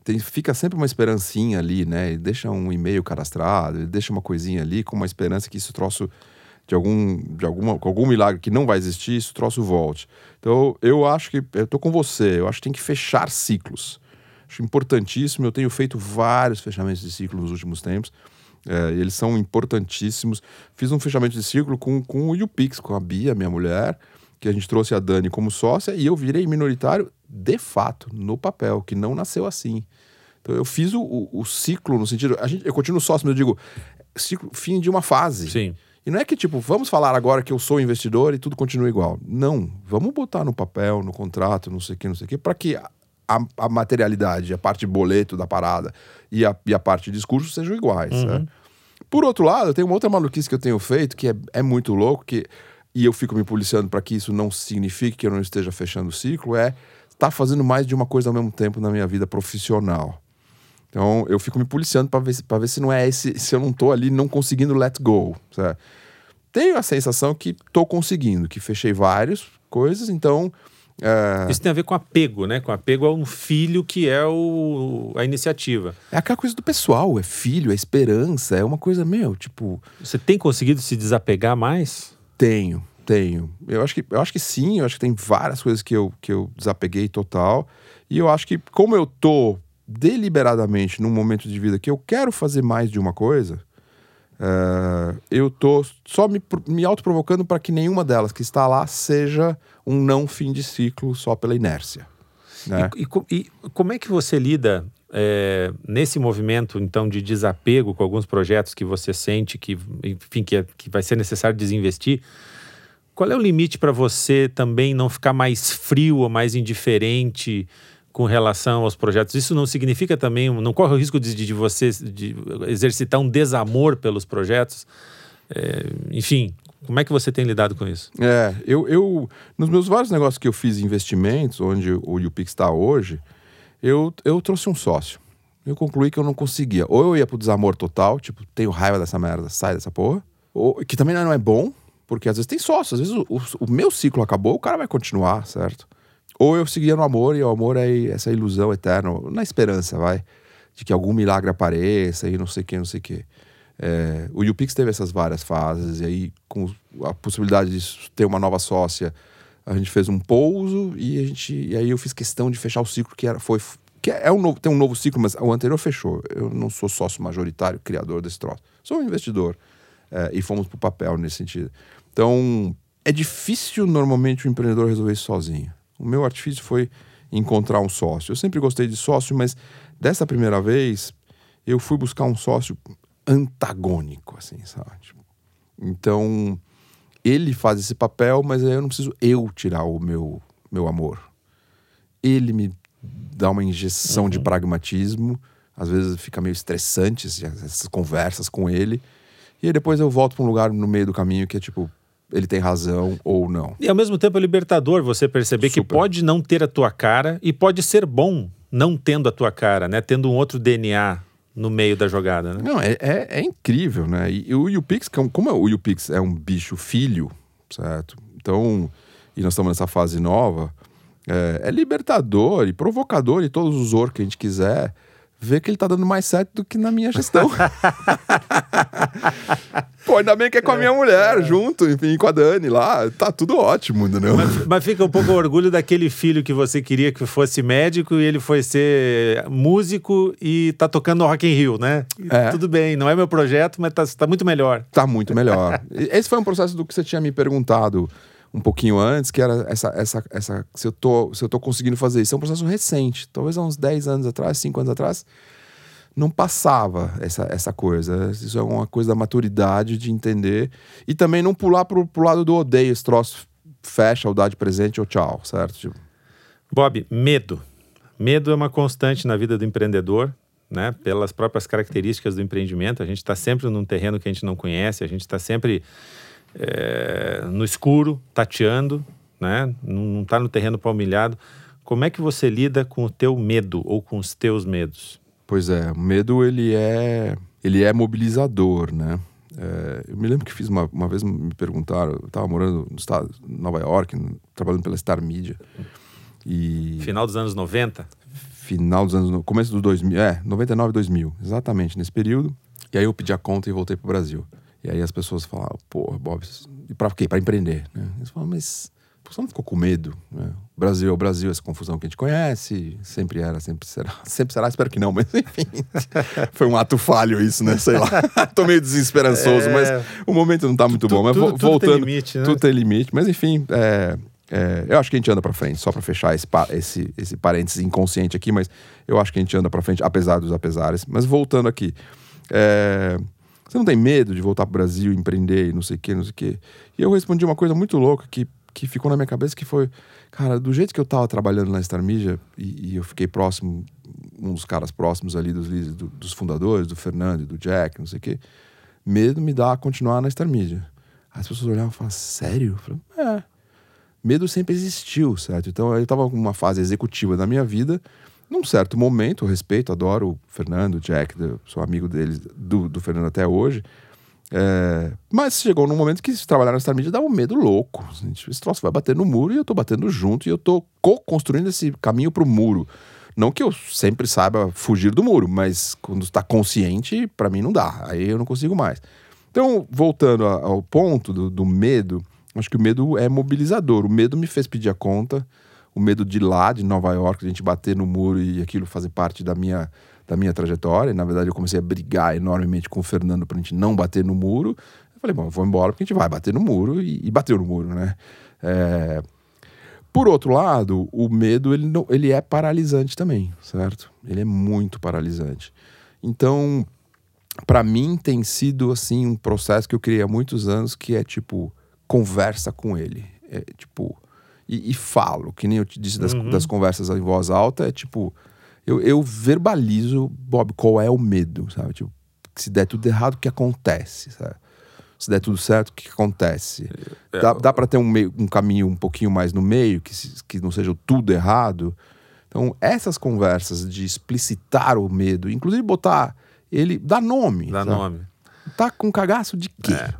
A: tem, fica sempre uma esperancinha ali, né? Ele deixa um e-mail cadastrado, deixa uma coisinha ali com uma esperança que isso troço de algum, de alguma, com algum milagre que não vai existir, isso troço volte. Então, eu acho que, eu tô com você, eu acho que tem que fechar ciclos. Acho importantíssimo, eu tenho feito vários fechamentos de ciclo nos últimos tempos, é, eles são importantíssimos. Fiz um fechamento de ciclo com, com o UPix, com a Bia, minha mulher, que a gente trouxe a Dani como sócia, e eu virei minoritário de fato, no papel, que não nasceu assim. Então eu fiz o, o, o ciclo no sentido. A gente, eu continuo sócio, mas eu digo, ciclo, fim de uma fase.
B: Sim.
A: E não é que, tipo, vamos falar agora que eu sou investidor e tudo continua igual. Não. Vamos botar no papel, no contrato, não sei o que, não sei o que, para que a, a, materialidade, a parte boleto da parada e a, e a parte discurso sejam iguais. Uhum. Por outro lado, tem uma outra maluquice que eu tenho feito que é, é muito louco, que, e eu fico me policiando para que isso não signifique que eu não esteja fechando o ciclo, é estar tá fazendo mais de uma coisa ao mesmo tempo na minha vida profissional. Então eu fico me policiando para ver, pra ver se não é esse, se eu não tô ali não conseguindo let go. Sabe? Tenho a sensação que tô conseguindo, que fechei várias coisas, então.
B: É... Isso tem a ver com apego, né? Com apego a um filho que é o, a iniciativa.
A: É aquela coisa do pessoal, é filho, é esperança, é uma coisa, meu, tipo.
B: Você tem conseguido se desapegar mais?
A: Tenho, tenho. Eu acho que, eu acho que sim, eu acho que tem várias coisas que eu, que eu desapeguei total. E eu acho que, como eu tô deliberadamente num momento de vida que eu quero fazer mais de uma coisa, uh, eu tô só me, me autoprovocando para que nenhuma delas que está lá seja um não fim de ciclo só pela inércia. Né?
B: E, e, e como é que você lida é, nesse movimento então de desapego com alguns projetos que você sente que, enfim, que, é, que vai ser necessário desinvestir? Qual é o limite para você também não ficar mais frio ou mais indiferente? Com relação aos projetos. Isso não significa também, não corre o risco de, de você de exercitar um desamor pelos projetos? É, enfim, como é que você tem lidado com isso?
A: É, eu, eu nos meus vários negócios que eu fiz investimentos, onde o UPix está hoje, eu, eu trouxe um sócio. Eu concluí que eu não conseguia. Ou eu ia pro desamor total, tipo, tenho raiva dessa merda, sai dessa porra. Ou, que também não é bom, porque às vezes tem sócio. Às vezes o, o, o meu ciclo acabou, o cara vai continuar, certo? Ou eu seguia no amor, e o amor é essa ilusão eterna, na esperança, vai, de que algum milagre apareça e não sei o que, não sei o que. É, o YouPix teve essas várias fases, e aí, com a possibilidade de ter uma nova sócia, a gente fez um pouso e, a gente, e aí eu fiz questão de fechar o ciclo que era, foi, que é um novo, tem um novo ciclo, mas o anterior fechou. Eu não sou sócio majoritário, criador desse troço. Sou um investidor. É, e fomos para o papel nesse sentido. Então, é difícil normalmente o empreendedor resolver isso sozinho. O meu artifício foi encontrar um sócio. Eu sempre gostei de sócio, mas dessa primeira vez eu fui buscar um sócio antagônico, assim, sabe? Tipo, então ele faz esse papel, mas eu não preciso eu tirar o meu meu amor. Ele me dá uma injeção uhum. de pragmatismo. Às vezes fica meio estressante essas conversas com ele. E aí depois eu volto para um lugar no meio do caminho que é tipo, ele tem razão ou não.
B: E ao mesmo tempo é libertador você perceber Super. que pode não ter a tua cara e pode ser bom não tendo a tua cara, né? Tendo um outro DNA no meio da jogada, né?
A: Não, é, é, é incrível, né? E, e o YouPix, como o YouPix é um bicho filho, certo? Então, e nós estamos nessa fase nova, é, é libertador e provocador e todos os or que a gente quiser ver que ele tá dando mais certo do que na minha gestão. Pô, ainda bem que é com a minha mulher, é. junto, enfim, com a Dani lá. Tá tudo ótimo, entendeu?
B: Mas, mas fica um pouco orgulho daquele filho que você queria que fosse médico e ele foi ser músico e tá tocando no Rock in Rio, né? É. Tudo bem, não é meu projeto, mas tá, tá muito melhor.
A: Tá muito melhor. Esse foi um processo do que você tinha me perguntado um pouquinho antes, que era essa, essa, essa se, eu tô, se eu tô conseguindo fazer isso. É um processo recente, talvez há uns 10 anos atrás, 5 anos atrás, não passava essa, essa coisa. Isso é uma coisa da maturidade de entender. E também não pular pro, pro lado do odeio, esse troço fecha, o dá de presente ou tchau, certo? Tipo...
B: Bob, medo. Medo é uma constante na vida do empreendedor. né? Pelas próprias características do empreendimento, a gente está sempre num terreno que a gente não conhece, a gente está sempre é, no escuro, tateando, né? Não está no terreno palmilhado. Como é que você lida com o teu medo ou com os teus medos?
A: Pois é, o medo ele é ele é mobilizador, né? É, eu me lembro que fiz uma, uma vez me perguntaram, eu estava morando no estado, Nova York, trabalhando pela Star Media.
B: E final dos anos 90?
A: Final dos anos começo dos 2000, é, 99 2000, exatamente nesse período. E aí eu pedi a conta e voltei pro Brasil. E aí as pessoas falavam, porra, Bob, e para quê? Para empreender, né? Eles falavam, mas você não ficou com medo? Né? O Brasil é o Brasil, essa confusão que a gente conhece, sempre era, sempre será. Sempre será, espero que não, mas enfim. foi um ato falho isso, né? Sei lá. Tô meio desesperançoso, é... mas o momento não tá muito
B: tu,
A: bom. Mas
B: tudo, voltando. Tudo tem limite, né?
A: Tudo tem limite, mas enfim, é, é, eu acho que a gente anda para frente, só para fechar esse, esse, esse parênteses inconsciente aqui, mas eu acho que a gente anda para frente, apesar dos apesares. Mas voltando aqui, é, você não tem medo de voltar para o Brasil, empreender e não sei o quê, não sei o quê? E eu respondi uma coisa muito louca que que ficou na minha cabeça que foi, cara, do jeito que eu tava trabalhando na Star Media e, e eu fiquei próximo, um dos caras próximos ali dos do, dos fundadores, do Fernando do Jack, não sei o quê, medo me dá a continuar na Star Media. As pessoas olhavam e falavam, sério? Eu falei, é. Medo sempre existiu, certo? Então eu tava numa fase executiva da minha vida, num certo momento, respeito, adoro o Fernando, o Jack, sou amigo deles, do, do Fernando até hoje, é, mas chegou num momento que se trabalhar na Media dá um medo louco. Esse troço vai bater no muro e eu tô batendo junto e eu tô co-construindo esse caminho pro muro. Não que eu sempre saiba fugir do muro, mas quando está consciente, para mim não dá. Aí eu não consigo mais. Então, voltando ao ponto do, do, medo, acho que o medo é mobilizador. O medo me fez pedir a conta. O medo de lá, de Nova York, a gente bater no muro e aquilo fazer parte da minha da minha trajetória. E, na verdade, eu comecei a brigar enormemente com o Fernando pra gente não bater no muro. Eu falei, bom, eu vou embora porque a gente vai bater no muro e, e bateu no muro, né? É... Por outro lado, o medo ele, não, ele é paralisante também, certo? Ele é muito paralisante. Então, para mim tem sido assim um processo que eu criei há muitos anos que é tipo conversa com ele, é tipo e, e falo, que nem eu te disse das, uhum. das conversas em voz alta, é tipo eu, eu verbalizo, Bob, qual é o medo, sabe? Tipo, se der tudo errado, o que acontece, sabe? Se der tudo certo, o que acontece? É, dá, dá para ter um, meio, um caminho um pouquinho mais no meio, que, que não seja tudo errado? Então, essas conversas de explicitar o medo, inclusive botar ele, dar nome.
B: Dar nome.
A: Tá com cagaço de quê? É.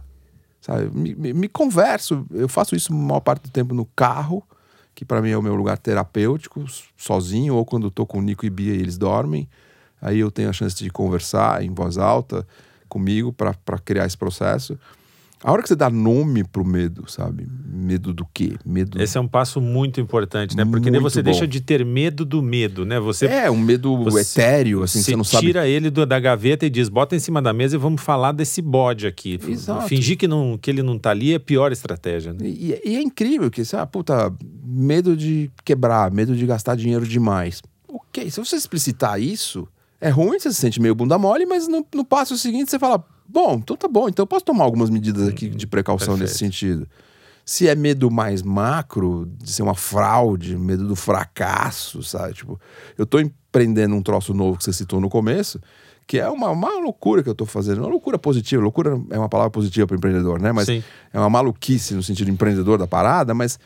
A: Sabe? Me, me, me, converso, eu faço isso a maior parte do tempo no carro, que para mim é o meu lugar terapêutico, sozinho, ou quando estou com o Nico e Bia e eles dormem. Aí eu tenho a chance de conversar em voz alta comigo para criar esse processo. A hora que você dá nome pro medo, sabe? Medo do quê? Medo.
B: Esse é um passo muito importante, né? Porque nem você bom. deixa de ter medo do medo, né? Você
A: É, um medo etéreo, assim, você, você não sabe.
B: tira ele do, da gaveta e diz: "Bota em cima da mesa e vamos falar desse bode aqui". Exato. Fingir que não que ele não tá ali é a pior estratégia, né?
A: E, e é incrível que, ah, puta, medo de quebrar, medo de gastar dinheiro demais. OK, se você explicitar isso, é ruim, você se sente meio bunda mole, mas no, no passo seguinte você fala: Bom, então tá bom. Então eu posso tomar algumas medidas aqui de precaução Perfeito. nesse sentido. Se é medo mais macro, de ser uma fraude, medo do fracasso, sabe? Tipo, eu tô empreendendo um troço novo que você citou no começo, que é uma, uma loucura que eu tô fazendo. Uma loucura positiva. Loucura é uma palavra positiva para empreendedor, né? Mas Sim. é uma maluquice no sentido empreendedor da parada, mas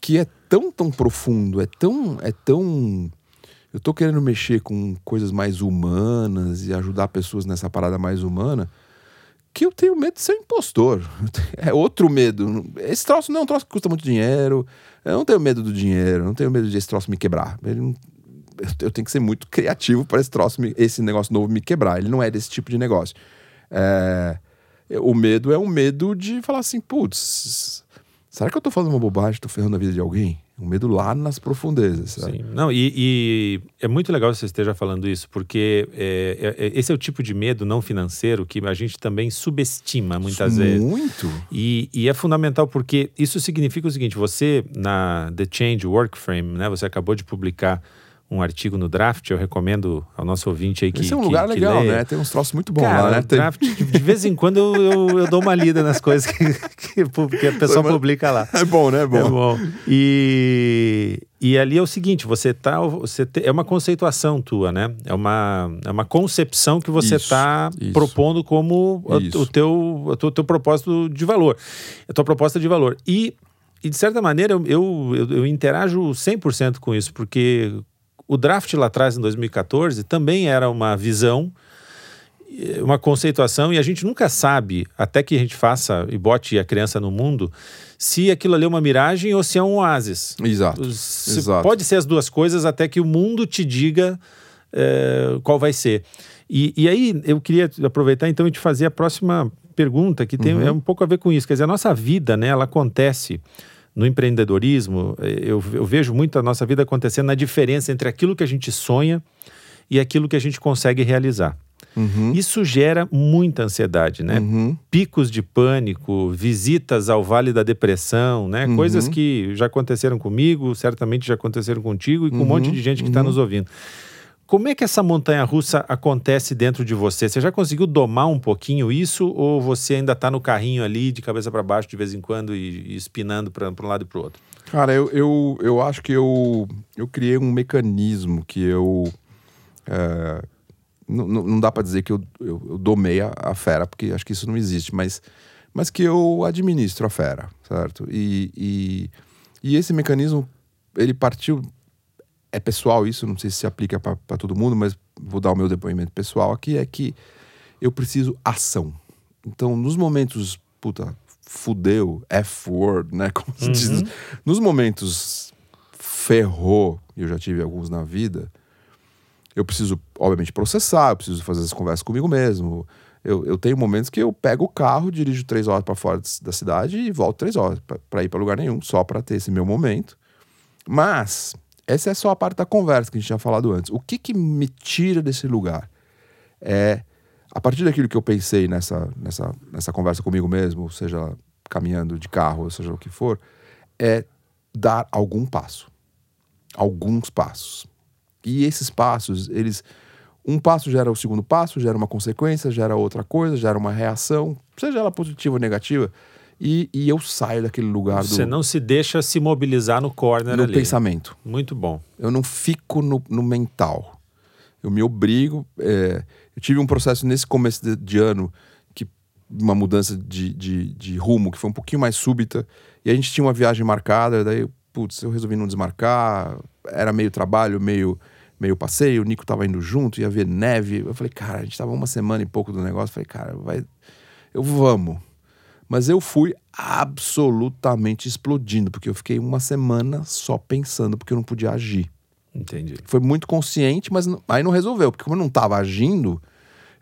A: que é tão, tão profundo, é tão, é tão eu tô querendo mexer com coisas mais humanas e ajudar pessoas nessa parada mais humana que eu tenho medo de ser impostor. É outro medo. Esse troço não é um troço que custa muito dinheiro. Eu não tenho medo do dinheiro, não tenho medo de esse troço me quebrar. Não... eu tenho que ser muito criativo para esse troço, esse negócio novo me quebrar. Ele não é desse tipo de negócio. É... O medo é um medo de falar assim, putz, será que eu tô falando uma bobagem, tô ferrando a vida de alguém? Um medo lá nas profundezas. Sabe? Sim.
B: Não, e, e, é muito legal que você esteja falando isso, porque é, é, é, esse é o tipo de medo não financeiro que a gente também subestima muitas
A: isso
B: vezes.
A: Muito.
B: E, e, é fundamental porque isso significa o seguinte: você, na The Change Work Frame, né, você acabou de publicar um artigo no Draft, eu recomendo ao nosso ouvinte aí que
A: Esse é um lugar
B: que,
A: legal,
B: que
A: né? Tem uns troços muito bons
B: Cara,
A: lá, né?
B: Draft, de, de vez em quando eu, eu, eu, dou uma lida nas coisas que, que, que a pessoa publica lá.
A: É bom, né? É bom.
B: É bom. E, e ali é o seguinte, você tá, você te, é uma conceituação tua, né? É uma, é uma concepção que você está propondo como o, o, teu, o teu, teu propósito de valor, a tua proposta de valor. E, e de certa maneira, eu, eu, eu, eu interajo 100% com isso, porque o draft lá atrás, em 2014, também era uma visão, uma conceituação, e a gente nunca sabe, até que a gente faça e bote a criança no mundo, se aquilo ali é uma miragem ou se é um oásis.
A: Exato.
B: Se,
A: Exato.
B: Pode ser as duas coisas até que o mundo te diga é, qual vai ser. E, e, aí eu queria aproveitar então e te fazer a próxima pergunta, que tem uhum. é um pouco a ver com isso. Quer dizer, a nossa vida, né, ela acontece no empreendedorismo, eu, eu, vejo muito a nossa vida acontecendo na diferença entre aquilo que a gente sonha e aquilo que a gente consegue realizar. Uhum. Isso gera muita ansiedade, né? Uhum. Picos de pânico, visitas ao Vale da Depressão, né? Uhum. Coisas que já aconteceram comigo, certamente já aconteceram contigo e com um monte
A: Uhum.
B: de gente que está nos ouvindo. Como é que essa montanha russa acontece dentro de você? Você já conseguiu domar um pouquinho isso ou você ainda está no carrinho ali, de cabeça para baixo de vez em quando e, e espinando para um lado e para o outro?
A: Cara, eu, eu, eu acho que eu, eu criei um mecanismo que eu. É, não, não dá para dizer que eu, eu, eu domei a, a, fera, porque acho que isso não existe, mas, mas que eu administro a fera, certo? E, e, e esse mecanismo, ele partiu é pessoal isso, não sei se se aplica para todo mundo, mas vou dar o meu depoimento pessoal aqui, é que eu preciso ação. Então, nos momentos, puta, fudeu, F-word, né, como se
B: Uhum.
A: diz, nos momentos ferrou, eu já tive alguns na vida, eu preciso, obviamente, processar, eu preciso fazer as conversas comigo mesmo. Eu, eu tenho momentos que eu pego o carro, dirijo três horas para fora da cidade e volto três horas para ir para lugar nenhum, só para ter esse meu momento. Mas essa é só a parte da conversa que a gente tinha falado antes. O que, que me tira desse lugar? É, a partir daquilo que eu pensei nessa, nessa, nessa conversa comigo mesmo, seja caminhando de carro, seja o que for, é dar algum passo. Alguns passos. E esses passos, eles. Um passo gera o segundo passo, gera uma consequência, gera outra coisa, gera uma reação, seja ela positiva ou negativa. E, e, eu saio daquele lugar
B: Você
A: do,
B: não se deixa se mobilizar no corner
A: no
B: ali.
A: pensamento.
B: Muito bom.
A: Eu não fico no, no mental. Eu me obrigo. É, eu tive um processo nesse começo de, de ano, que uma mudança de, de, de, rumo, que foi um pouquinho mais súbita. E a gente tinha uma viagem marcada, daí, putz, eu resolvi não desmarcar. Era meio trabalho, meio, meio passeio. O Nico tava indo junto, ia ver neve. Eu falei, cara, a gente tava uma semana e pouco do negócio. Eu falei, cara, vai. Eu vamos. Mas eu fui absolutamente explodindo, porque eu fiquei uma semana só pensando, porque eu não podia agir.
B: Entendi.
A: Foi muito consciente, mas aí não resolveu, porque como eu não estava agindo,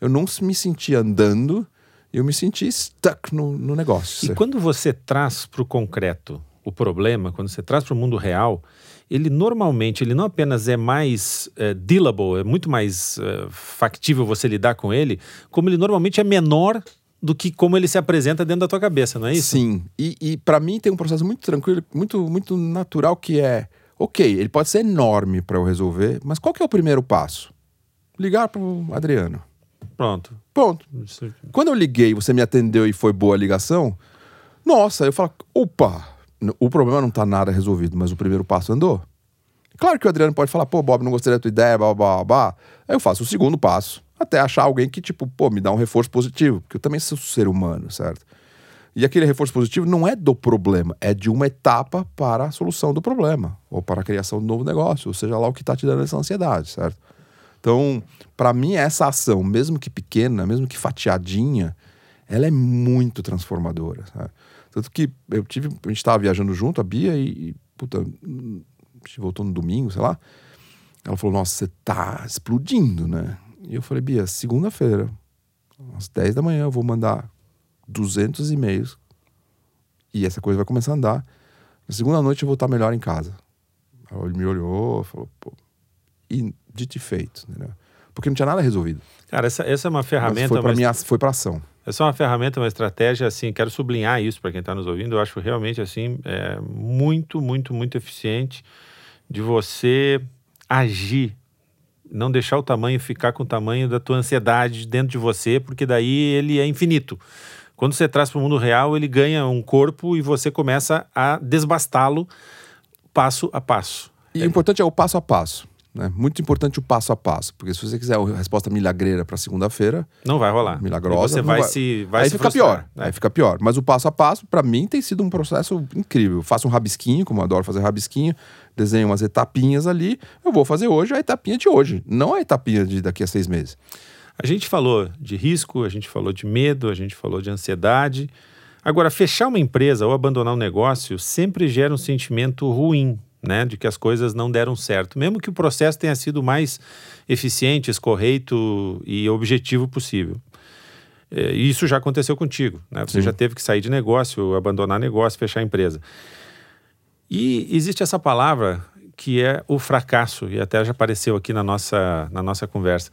A: eu não me sentia andando, eu me sentia stuck no, no negócio.
B: E quando você traz para o concreto o problema, quando você traz para o mundo real, ele normalmente, ele não apenas é mais é, dealable, é muito mais é, factível você lidar com ele, como ele normalmente é menor do que como ele se apresenta dentro da tua cabeça, não é isso?
A: Sim. E, e para mim tem um processo muito tranquilo, muito, muito natural que é, ok, ele pode ser enorme para eu resolver, mas qual que é o primeiro passo? Ligar pro Adriano.
B: Pronto.
A: Ponto. Quando eu liguei, você me atendeu e foi boa a ligação, nossa, eu falo, opa, o problema não tá nada resolvido, mas o primeiro passo andou. Claro que o Adriano pode falar, pô, Bob, não gostei da tua ideia, blá, blá, blá. Aí eu faço o segundo passo até achar alguém que, tipo, pô, me dá um reforço positivo, porque eu também sou ser humano, certo? E aquele reforço positivo não é do problema, é de uma etapa para a solução do problema, ou para a criação de um novo negócio, ou seja lá o que está te dando essa ansiedade, certo? Então, para mim, essa ação, mesmo que pequena, mesmo que fatiadinha, ela é muito transformadora, sabe? Tanto que eu tive, a gente estava viajando junto, a Bia, e, e puta, a gente voltou no domingo, sei lá. Ela falou: Nossa, você tá explodindo, né? E eu falei, Bia, segunda-feira, às 10 da manhã, eu vou mandar 200 e-mails e essa coisa vai começar a andar. Na segunda noite eu vou estar melhor em casa. Aí ele me olhou, falou, pô, e dito e feito, entendeu? Porque não tinha nada resolvido.
B: Cara, essa, essa é uma ferramenta.
A: Mas foi para minha, foi para ação.
B: Essa é uma ferramenta, uma estratégia, assim, quero sublinhar isso para quem está nos ouvindo. Eu acho realmente, assim, é muito, muito, muito eficiente de você agir, não deixar o tamanho ficar com o tamanho da tua ansiedade dentro de você, porque daí ele é infinito. Quando você traz para o mundo real, ele ganha um corpo e você começa a desbastá-lo passo a passo.
A: E o importante é o passo a passo. Né? Muito importante o passo a passo, porque se você quiser a resposta milagreira para segunda-feira,
B: não vai rolar.
A: Milagrosa,
B: você vai, vai, se vai
A: aí
B: se
A: fica frustrar. pior. Né? Aí fica pior. Mas o passo a passo para mim tem sido um processo incrível. Eu faço um rabisquinho, como eu adoro fazer rabisquinho, desenho umas etapinhas ali. Eu vou fazer hoje a etapinha de hoje, não a etapinha de daqui a seis meses.
B: A gente falou de risco, a gente falou de medo, a gente falou de ansiedade. Agora, fechar uma empresa ou abandonar um negócio sempre gera um sentimento ruim né, de que as coisas não deram certo, mesmo que o processo tenha sido mais eficiente, escorreito e objetivo possível. É, isso já aconteceu contigo, né? Você Sim. já teve que sair de negócio, abandonar negócio, fechar a empresa. E existe essa palavra que é o fracasso, e até já apareceu aqui na nossa, na nossa conversa.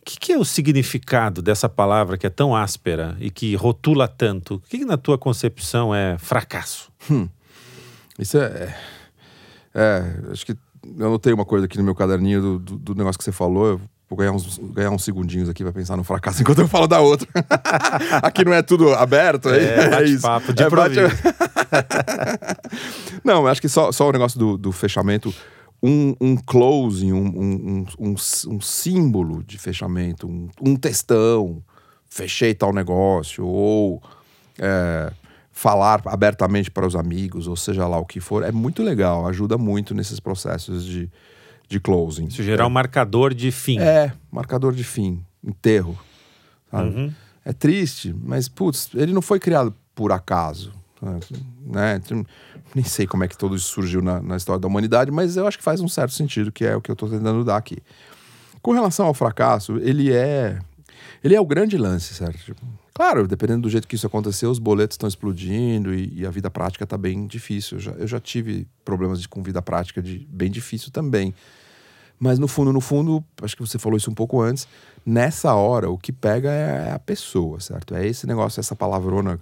B: O que, que, é o significado dessa palavra que é tão áspera e que rotula tanto? O que, que na tua concepção é fracasso?
A: Hum. Isso é é, acho que eu anotei uma coisa aqui no meu caderninho do, do, do negócio que você falou. Eu vou ganhar uns, ganhar uns segundinhos aqui pra pensar no fracasso enquanto eu falo da outra. aqui não é tudo aberto, é,
B: é, é isso. Papo de é, bate...
A: Não, acho que só, só o negócio do, do fechamento. Um, um closing, um, um, um, um símbolo de fechamento, um, um textão, fechei tal negócio, ou é, falar abertamente para os amigos, ou seja lá o que for, é muito legal, ajuda muito nesses processos de, de closing.
B: Isso gerar é. um marcador de fim.
A: É, marcador de fim, enterro. Uhum. É triste, mas putz, ele não foi criado por acaso. Né? Nem sei como é que todo isso surgiu na, na história da humanidade, mas eu acho que faz um certo sentido, que é o que eu estou tentando dar aqui. Com relação ao fracasso, ele é ele é o grande lance, certo? Claro, dependendo do jeito que isso aconteceu, os boletos estão explodindo e, e a vida prática está bem difícil. Eu já, eu já tive problemas de, com vida prática de bem difícil também. Mas no fundo, no fundo, acho que você falou isso um pouco antes, nessa hora o que pega é a pessoa, certo? É esse negócio, essa palavrona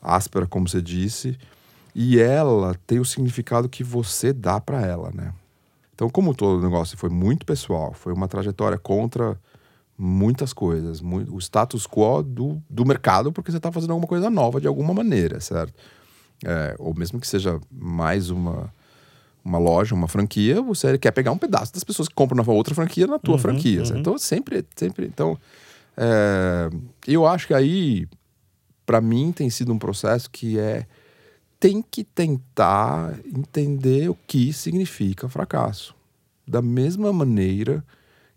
A: áspera, como você disse, e ela tem o significado que você dá para ela, né? Então, como todo negócio foi muito pessoal, foi uma trajetória contra muitas coisas. Muito, o status quo do, do mercado, porque você está fazendo alguma coisa nova de alguma maneira, certo? É, ou mesmo que seja mais uma, uma loja, uma franquia, você quer pegar um pedaço das pessoas que compram na outra franquia na tua uhum, franquia. Uhum. Então, sempre, sempre. Então, é, eu acho que aí, para mim, tem sido um processo que é. Tem que tentar entender o que significa fracasso. Da mesma maneira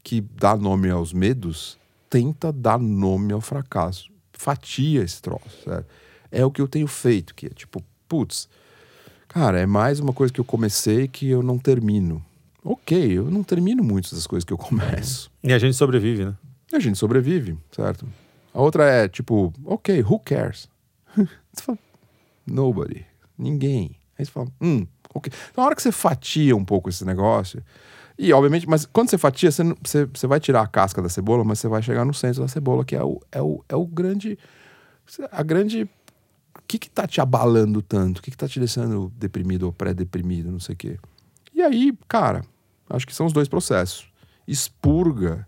A: que dá nome aos medos tenta dar nome ao fracasso. Fatia esse troço. É, é o que eu tenho feito, que é tipo, putz, cara, é mais uma coisa que eu comecei que eu não termino. Ok, eu não termino muitas das coisas que eu começo.
B: E a gente sobrevive, né?
A: E a gente sobrevive, certo? A outra é tipo, ok, who cares? você fala, nobody, ninguém. Aí você fala, hum, ok. Então, na hora que você fatia um pouco esse negócio, e, obviamente, mas quando você fatia, você, você, você vai tirar a casca da cebola, mas você vai chegar no centro da cebola, que é o, é o, é o grande. A grande. O que que tá te abalando tanto? O que que tá te deixando deprimido ou pré-deprimido, não sei o quê? E aí, cara, acho que são os dois processos. Expurga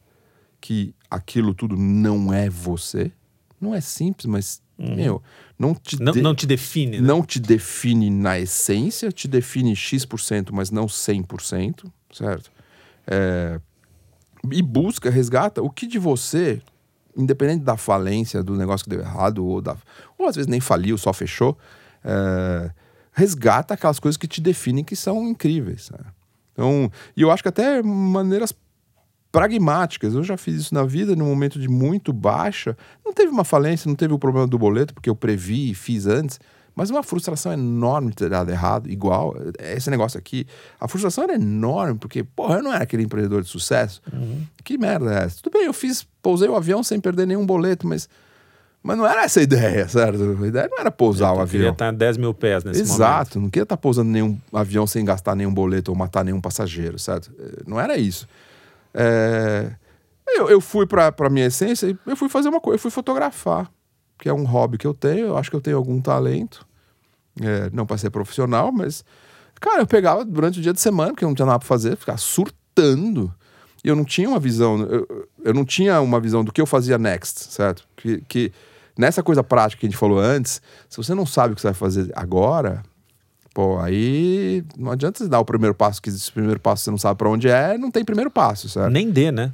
A: que aquilo tudo não é você. Não é simples, mas, uhum. meu, não te,
B: não, de... não te define. Né?
A: Não te define na essência, te define X%, mas não 100%, certo? É, e busca, resgata o que de você, independente da falência, do negócio que deu errado, ou, da, ou às vezes nem faliu, só fechou, é, resgata aquelas coisas que te definem que são incríveis. Né? Então, e eu acho que até maneiras pragmáticas. Eu já fiz isso na vida, num momento de muito baixa. Não teve uma falência, não teve o problema do boleto, porque eu previ e fiz antes. Mas uma frustração enorme de ter dado errado, igual esse negócio aqui. A frustração era enorme, porque, porra, eu não era aquele empreendedor de sucesso. Uhum. Que merda é essa? Tudo bem, eu fiz, pousei o avião sem perder nenhum boleto, mas. Mas não era essa a ideia, certo? A ideia não era pousar o avião. Queria
B: estar 10 mil pés nesse
A: Exato,
B: momento. Exato,
A: não queria estar pousando nenhum avião sem gastar nenhum boleto ou matar nenhum passageiro, certo? Não era isso. É... Eu, eu fui para a minha essência e eu fui fazer uma coisa, eu fui fotografar, que é um hobby que eu tenho, eu acho que eu tenho algum talento. É, não para ser profissional, mas. Cara, eu pegava durante o dia de semana, porque eu não tinha nada pra fazer, ficava surtando. E eu não tinha uma visão, eu, eu não tinha uma visão do que eu fazia next, certo? Que, que nessa coisa prática que a gente falou antes, se você não sabe o que você vai fazer agora, pô, aí não adianta você dar o primeiro passo, que esse primeiro passo você não sabe para onde é, não tem primeiro passo, certo?
B: Nem dê, né?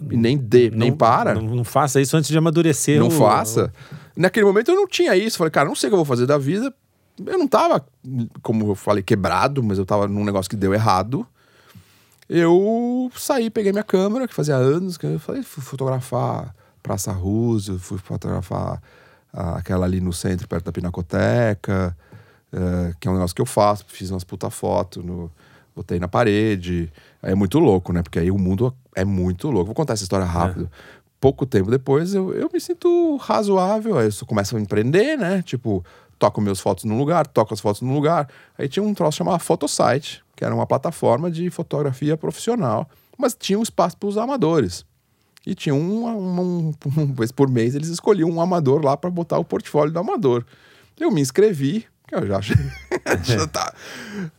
A: Nem dê,
B: não,
A: nem para.
B: Não, não, faça isso antes de amadurecer.
A: Não
B: o,
A: faça. Naquele momento eu não tinha isso. Falei, cara, não sei o que eu vou fazer da vida. Eu não tava, como eu falei, quebrado, mas eu tava num negócio que deu errado. Eu saí, peguei minha câmera, que fazia anos, que eu falei, fui fotografar Praça Roosevelt, fui fotografar ah, aquela ali no centro, perto da Pinacoteca, eh, que é um negócio que eu faço, fiz umas puta foto, no, botei na parede. Aí é muito louco, né? Porque aí o mundo é muito louco. Vou contar essa história rápido. É. Pouco tempo depois, eu, eu me sinto razoável. Aí eu começo a empreender, né? Tipo, toco meus fotos num lugar, toco as fotos num lugar. Aí tinha um troço chamado Photosite, que era uma plataforma de fotografia profissional, mas tinha um espaço para os amadores. E tinha um, um, um, um, vez por mês eles escolhiam um amador lá para botar o portfólio do amador. Eu me inscrevi, eu já já tá.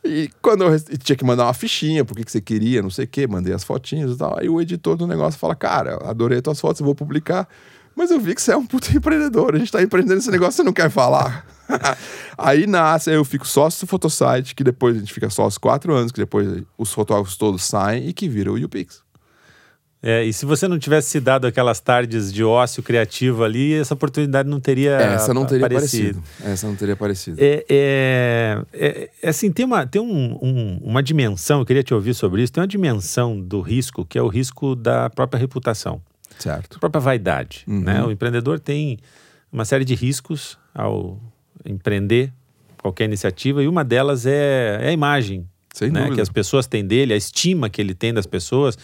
A: E quando eu tinha que mandar uma fichinha, por que, que você queria, não sei o quê, mandei as fotinhas e tal. Aí o editor do negócio fala: Cara, adorei as tuas fotos, vou publicar. Mas eu vi que você é um puto empreendedor, a gente tá empreendendo esse negócio, você não quer falar. aí nasce, eu fico sócio do Photosite, que depois a gente fica sócio quatro anos, que depois os fotógrafos todos saem e que vira o UPix.
B: É, e se você não tivesse se dado aquelas tardes de ócio criativo ali, essa oportunidade não teria
A: Essa não teria aparecido. aparecido. Essa não teria aparecido.
B: É, é, é, é, assim, tem, uma, tem um, um, uma dimensão, eu queria te ouvir sobre isso, tem uma dimensão do risco, que é o risco da própria reputação.
A: Certo.
B: A própria vaidade. Uhum. Né? O empreendedor tem uma série de riscos ao empreender qualquer iniciativa, e uma delas é, é a imagem
A: né?
B: que as pessoas têm dele, a estima que ele tem das pessoas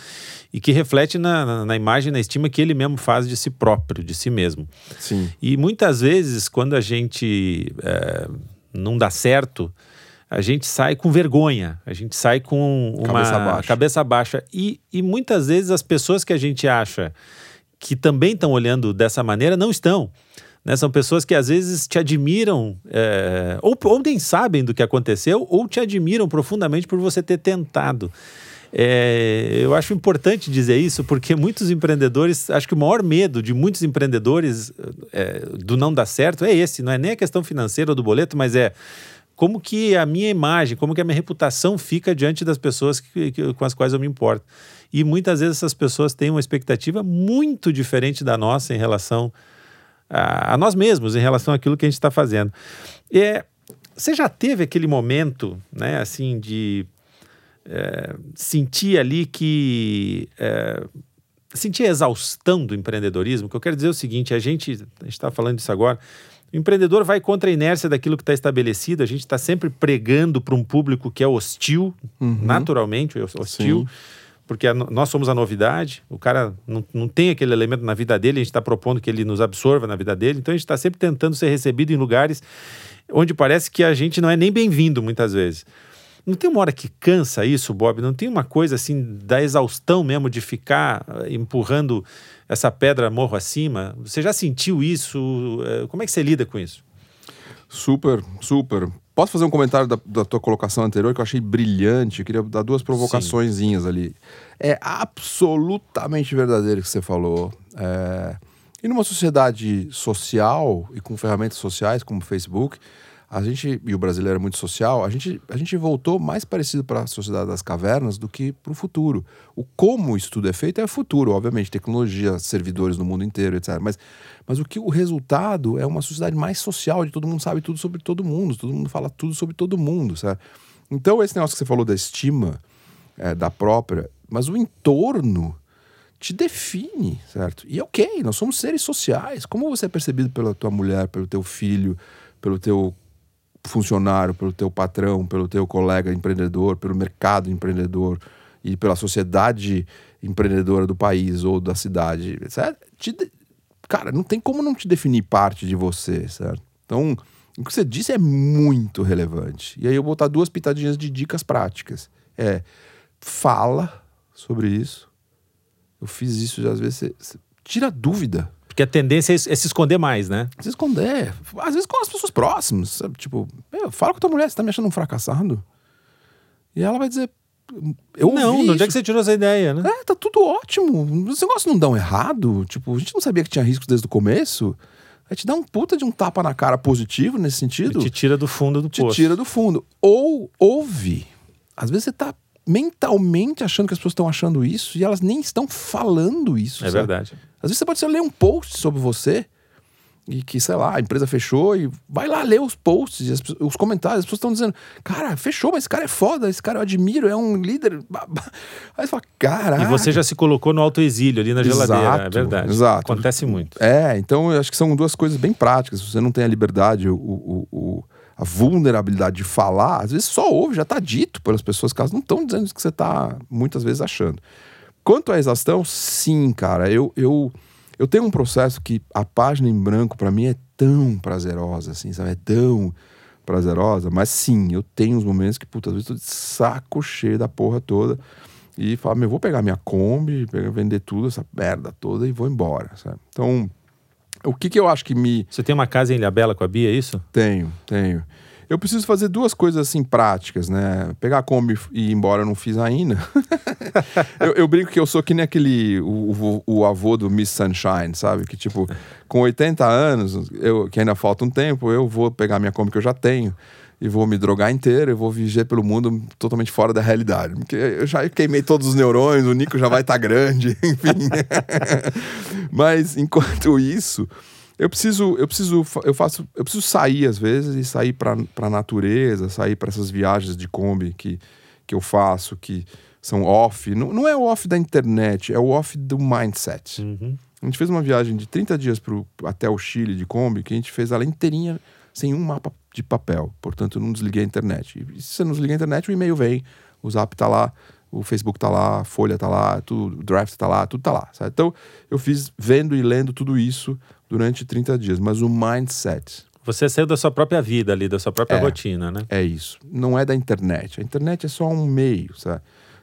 B: e que reflete na, na, na, imagem, na estima que ele mesmo faz de si próprio, de si mesmo.
A: Sim.
B: E muitas vezes, quando a gente é, não dá certo, a gente sai com vergonha, a gente sai com uma
A: cabeça baixa.
B: Cabeça baixa. E, e muitas vezes as pessoas que a gente acha que também estão olhando dessa maneira não estão. Né? São pessoas que às vezes te admiram, é, ou, ou nem sabem do que aconteceu, ou te admiram profundamente por você ter tentado. É, eu acho importante dizer isso porque muitos empreendedores, acho que o maior medo de muitos empreendedores é, do não dar certo é esse, não é nem a questão financeira ou do boleto, mas é como que a minha imagem, como que a minha reputação fica diante das pessoas que, que, com as quais eu me importo. E muitas vezes essas pessoas têm uma expectativa muito diferente da nossa em relação a nós mesmos, em relação àquilo que a gente está fazendo. É, você já teve aquele momento, né, assim, de é, sentir ali que. É, sentir a exaustão do empreendedorismo, que eu quero dizer o seguinte: a gente está falando disso agora. O empreendedor vai contra a inércia daquilo que está estabelecido, a gente está sempre pregando para um público que é hostil, uhum. naturalmente hostil. Sim porque a, nós somos a novidade, o cara não, não tem aquele elemento na vida dele, a gente está propondo que ele nos absorva na vida dele, então a gente está sempre tentando ser recebido em lugares onde parece que a gente não é nem bem-vindo muitas vezes. Não tem uma hora que cansa isso, Bob? Não tem uma coisa assim da exaustão mesmo de ficar eh, empurrando essa pedra morro acima? Você já sentiu isso? Eh, como é que você lida com isso?
A: Super, super. Posso fazer um comentário da, da tua colocação anterior que eu achei brilhante? Eu queria dar duas provocaçõezinhas ali. É absolutamente verdadeiro o que você falou. É... E numa sociedade social e com ferramentas sociais como o Facebook, a gente, e o brasileiro é muito social, a gente, a gente voltou mais parecido para a sociedade das cavernas do que para o futuro. O como isso tudo é feito é futuro, obviamente, tecnologia, servidores no mundo inteiro, etc. Mas, mas o que o resultado é uma sociedade mais social, onde todo mundo sabe tudo sobre todo mundo, todo mundo fala tudo sobre todo mundo, sabe? Então, esse negócio que você falou da estima é, da própria, mas o entorno te define, certo? E ok, nós somos seres sociais. Como você é percebido pela tua mulher, pelo teu filho, pelo teu funcionário, pelo teu patrão, pelo teu colega empreendedor, pelo mercado empreendedor e pela sociedade empreendedora do país ou da cidade, certo? Te, cara, não tem como não te definir parte de você, certo? Então, o que você disse é muito relevante. E aí eu vou botar duas pitadinhas de dicas práticas. É, fala sobre isso. Eu fiz isso às vezes, você, você tira dúvida
B: porque a tendência é, é se esconder mais, né?
A: Se esconder. Às vezes com as pessoas próximas, sabe? Tipo, fala com tua mulher, você tá me achando um fracassado? E ela vai dizer, Eu
B: não, de onde é que você tirou essa ideia, né?
A: É, tá tudo ótimo. Os negócios não dão errado. Tipo, a gente não sabia que tinha riscos desde o começo. Aí te dá um puta de um tapa na cara positivo nesse sentido.
B: Te tira do fundo do
A: te
B: poço.
A: tira do fundo. Ou ouve. Às vezes você tá mentalmente achando que as pessoas estão achando isso e elas nem estão falando isso.
B: É
A: sabe?
B: verdade.
A: Às vezes você pode só ler um post sobre você e que, sei lá, a empresa fechou e vai lá ler os posts, e as os comentários, as pessoas estão dizendo, cara, fechou, mas esse cara é foda, esse cara eu admiro, é um líder. ba- ba-". Aí você fala, cara.
B: E você já se colocou no autoexílio ali na geladeira. é
A: Exato,
B: verdade.
A: exato.
B: Acontece muito.
A: É, então eu acho que são duas coisas bem práticas. Você não tem a liberdade, o, o- o- a vulnerabilidade de falar, às vezes só ouve, já está dito pelas pessoas que elas não estão dizendo isso que você está muitas vezes achando. Quanto à exaustão, sim, cara, eu, eu, eu tenho um processo que a página em branco para mim é tão prazerosa, assim, sabe? É tão prazerosa, mas sim, eu tenho uns momentos que, puta, às vezes tô de saco cheio da porra toda e falo, meu, vou pegar minha Kombi, pegar- vender tudo, essa merda toda e vou embora, sabe? Então, o que que eu acho que me
B: Você tem uma casa em Ilhabela com a Bia, é isso?
A: tenho, tenho. Eu preciso fazer duas coisas assim práticas, né? Pegar a Kombi e ir embora eu não fiz ainda. eu, eu brinco que eu sou que nem aquele o, o- o avô do Miss Sunshine, sabe? Que tipo, com 80 anos, eu, que ainda falta um tempo, eu vou pegar minha Kombi que eu já tenho e vou me drogar inteiro, eu vou viver pelo mundo totalmente fora da realidade. Porque eu já queimei todos os neurônios, o Nico já vai estar grande, enfim. Mas enquanto isso, eu preciso, eu preciso, eu faço, eu preciso sair às vezes e sair para a natureza, sair para essas viagens de Kombi que, que eu faço, que são off. Não, não é o off da internet, é o off do mindset.
B: Uhum.
A: A gente fez uma viagem de 30 dias pro, até o Chile de Kombi, que a gente fez ela inteirinha sem um mapa de papel. Portanto, eu não desliguei a internet. E se você não desliga a internet, o e-mail vem, o Zap tá lá, o Facebook tá lá, a Folha tá lá, tudo, o Draft tá lá, tudo tá lá. sabe? Então, eu fiz vendo e lendo tudo isso durante 30 dias. Mas o mindset
B: Você saiu da sua própria vida ali, da sua própria
A: É.
B: rotina, né?
A: é isso. Não é da internet. A internet é só um meio, sabe?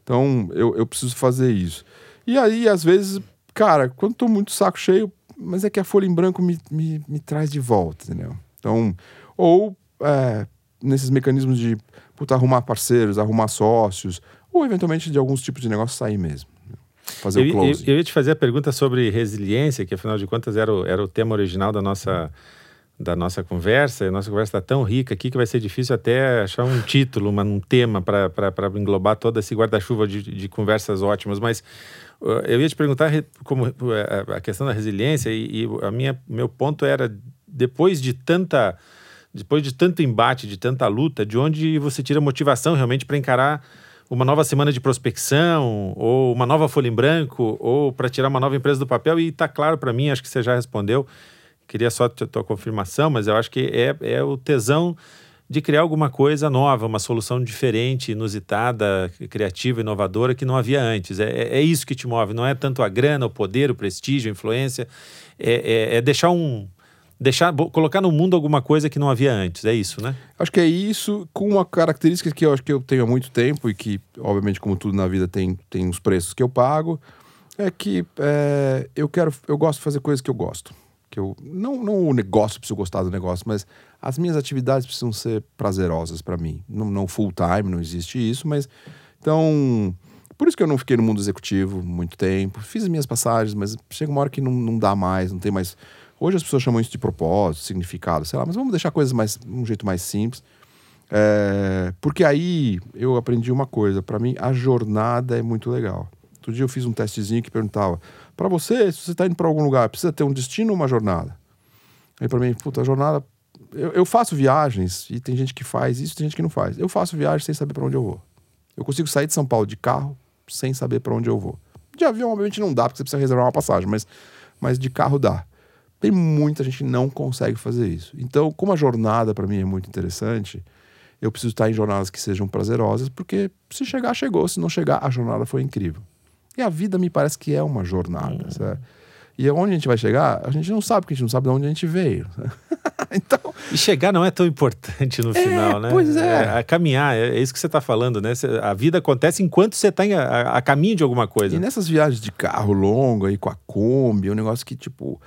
A: Então, eu, eu preciso fazer isso. E aí, às vezes, cara, quando tô muito saco cheio, mas é que a folha em branco me, me, me traz de volta, entendeu? Então, ou é, nesses mecanismos de puta, arrumar parceiros, arrumar sócios, ou eventualmente de alguns tipos de negócio sair mesmo. Fazer
B: Eu,
A: o
B: eu,
A: closing.
B: eu ia te fazer a pergunta sobre resiliência, que afinal de contas era o, era o tema original da nossa, da nossa conversa. E a nossa conversa está tão rica aqui que vai ser difícil até achar um título, uma, um tema para englobar todo esse guarda-chuva de, de conversas ótimas. Mas uh, eu ia te perguntar como uh, a- a questão da resiliência e, e a minha meu ponto era depois de tanta depois de tanto embate, de tanta luta, de onde você tira motivação realmente para encarar uma nova semana de prospecção, ou uma nova folha em branco, ou para tirar uma nova empresa do papel? E está claro para mim, acho que você já respondeu. Queria só a tua, confirmação, mas eu acho que é, é o tesão de criar alguma coisa nova, uma solução diferente, inusitada, criativa, inovadora que não havia antes. É, é, é isso que te move, não é tanto a grana, o poder, o prestígio, a influência, é, é- é deixar um. Deixar, colocar no mundo alguma coisa que não havia antes, é isso, né?
A: Acho que é isso, com uma característica que eu acho que eu tenho há muito tempo e que, obviamente, como tudo na vida tem, tem os preços que eu pago, é que é, eu quero, eu gosto de fazer coisas que eu gosto. Que eu, não, não o negócio preciso gostar do negócio, mas as minhas atividades precisam ser prazerosas para mim. Não, não full time, não existe isso, mas então por isso que eu não fiquei no mundo executivo muito tempo. Fiz as minhas passagens, mas chega uma hora que não, não dá mais, não tem mais. Hoje as pessoas chamam isso de propósito, significado, sei lá, mas vamos deixar coisas mais um jeito mais simples. É, porque aí eu aprendi uma coisa, para mim a jornada é muito legal. Outro dia eu fiz um testezinho que perguntava: para você, se você está indo para algum lugar, precisa ter um destino ou uma jornada? Aí para mim, puta, a jornada. Eu, eu faço viagens e tem gente que faz isso, tem gente que não faz. Eu faço viagem sem saber para onde eu vou. Eu consigo sair de São Paulo de carro sem saber para onde eu vou. De avião, obviamente, não dá, porque você precisa reservar uma passagem, mas, mas de carro dá. Tem muita gente que não consegue fazer isso. Então, como a jornada para mim é muito interessante, eu preciso estar em jornadas que sejam prazerosas, porque se chegar, chegou. Se não chegar, a jornada foi incrível. E a vida me parece que é uma jornada, sabe? E onde a gente vai chegar, a gente não sabe, porque a gente não sabe de onde a gente veio. então,
B: E chegar não é tão importante no final, né?
A: pois é.
B: a caminhar, é, é isso que você está falando, né? A vida acontece enquanto você está a, a caminho de alguma coisa.
A: E nessas viagens de carro longo aí com a Kombi, é um negócio que, tipo,